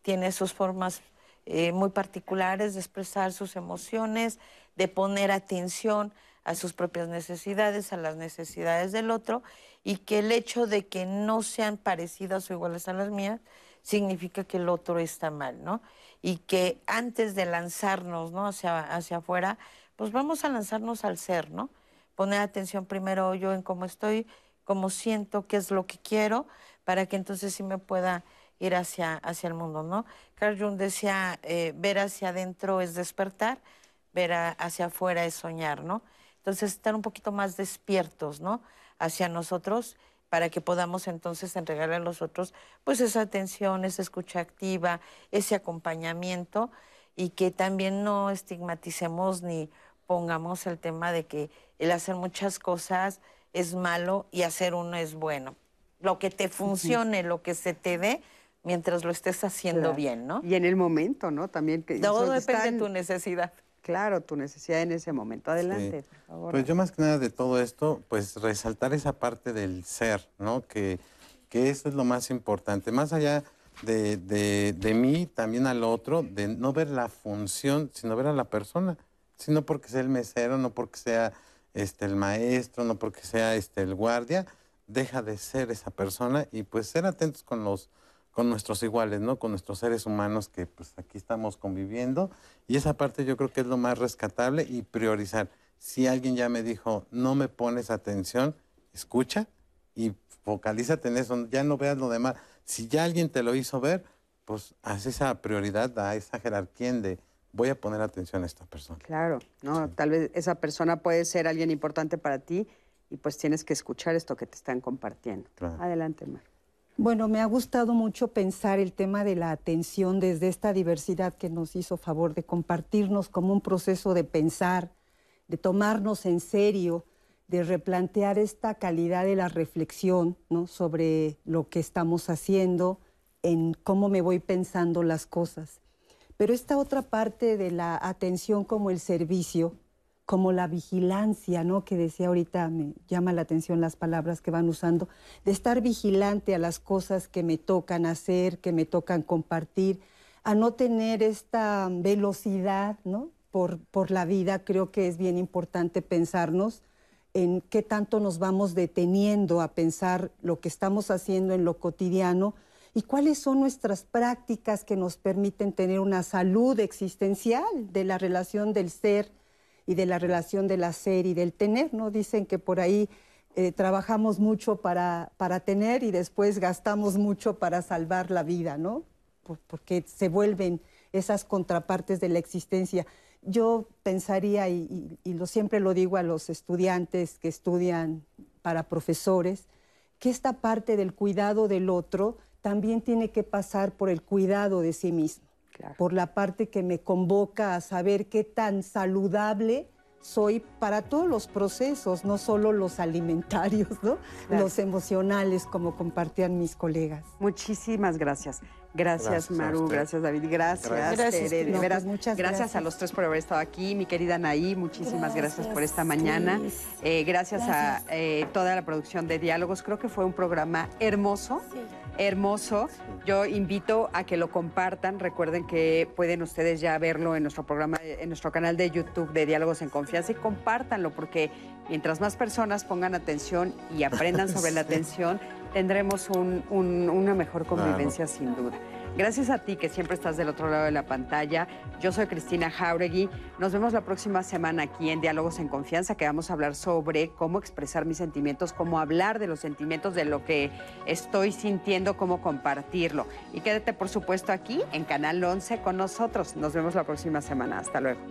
tiene sus formas eh, muy particulares de expresar sus emociones, de poner atención a sus propias necesidades, a las necesidades del otro, y que el hecho de que no sean parecidas o iguales a las mías significa que el otro está mal, ¿no? Y que antes de lanzarnos, ¿no? Hacia, hacia afuera, pues vamos a lanzarnos al ser, ¿no? Poner atención primero yo en cómo estoy, cómo siento, qué es lo que quiero, para que entonces sí me pueda ir hacia, hacia el mundo, ¿no? Carl Jung decía, eh, ver hacia adentro es despertar, ver hacia afuera es soñar, ¿no? Entonces, estar un poquito más despiertos, ¿no? Hacia nosotros para que podamos entonces entregarle a los otros, pues esa atención, esa escucha activa, ese acompañamiento y que también no estigmaticemos ni pongamos el tema de que el hacer muchas cosas es malo y hacer uno es bueno. Lo que te funcione, lo que se te dé, mientras lo estés haciendo bien, ¿no? Y en el momento, ¿no? También que todo depende de tu necesidad. Claro, tu necesidad en ese momento. Adelante, por favor. Pues yo más que nada de todo esto, pues resaltar esa parte del ser, ¿no? Que, que eso es lo más importante. Más allá de, de, de mí, también al otro, de no ver la función, sino ver a la persona. Sino porque sea el mesero, no porque sea este, el maestro, no porque sea este, el guardia, deja de ser esa persona y pues ser atentos con los con nuestros iguales, ¿no? Con nuestros seres humanos que pues aquí estamos conviviendo. Y esa parte yo creo que es lo más rescatable y priorizar. Si alguien ya me dijo, no me pones atención, escucha y focalízate en eso, ya no veas lo demás. Si ya alguien te lo hizo ver, pues haz esa prioridad, da esa jerarquía de voy a poner atención a esta persona. Claro, no, tal vez esa persona puede ser alguien importante para ti y pues tienes que escuchar esto que te están compartiendo. Adelante, Mar. Bueno, me ha gustado mucho pensar el tema de la atención desde esta diversidad que nos hizo favor de compartirnos como un proceso de pensar, de tomarnos en serio, de replantear esta calidad de la reflexión ¿no? sobre lo que estamos haciendo, en cómo me voy pensando las cosas. Pero esta otra parte de la atención como el servicio, como la vigilancia, ¿no? Que decía ahorita, me llama la atención las palabras que van usando, de estar vigilante a las cosas que me tocan hacer, que me tocan compartir, a no tener esta velocidad, ¿no? Por, por la vida, creo que es bien importante pensarnos en qué tanto nos vamos deteniendo a pensar lo que estamos haciendo en lo cotidiano y cuáles son nuestras prácticas que nos permiten tener una salud existencial de la relación del ser y de la relación del hacer y del tener, ¿no? Dicen que por ahí eh, trabajamos mucho para, para tener y después gastamos mucho para salvar la vida, ¿no? porque se vuelven esas contrapartes de la existencia. Yo pensaría, y, lo, siempre lo digo a los estudiantes que estudian para profesores, que esta parte del cuidado del otro también tiene que pasar por el cuidado de sí mismo, por la parte que me convoca a saber qué tan saludable soy para todos los procesos, no solo los alimentarios, ¿no? los emocionales, como compartían mis colegas. Muchísimas gracias. Gracias, Maru, gracias David, gracias, gracias. Tere, de veras, muchas gracias. a los tres por haber estado aquí, mi querida Naí, muchísimas gracias, por esta mañana, eh, gracias, a eh, toda la producción de Diálogos, creo que fue un programa hermoso. hermoso. Yo invito a que lo compartan. Recuerden que pueden ustedes ya verlo en nuestro programa, en nuestro canal de YouTube de Diálogos en Confianza y compártanlo porque mientras más personas pongan atención y aprendan sobre la atención, tendremos una mejor convivencia sin duda. Gracias a ti que siempre estás del otro lado de la pantalla. Yo soy Cristina Jauregui. Nos vemos la próxima semana aquí en Diálogos en Confianza, que vamos a hablar sobre cómo expresar mis sentimientos, cómo hablar de los sentimientos, de lo que estoy sintiendo, cómo compartirlo. Y quédate, por supuesto, aquí en Canal 11 con nosotros. Nos vemos la próxima semana. Hasta luego.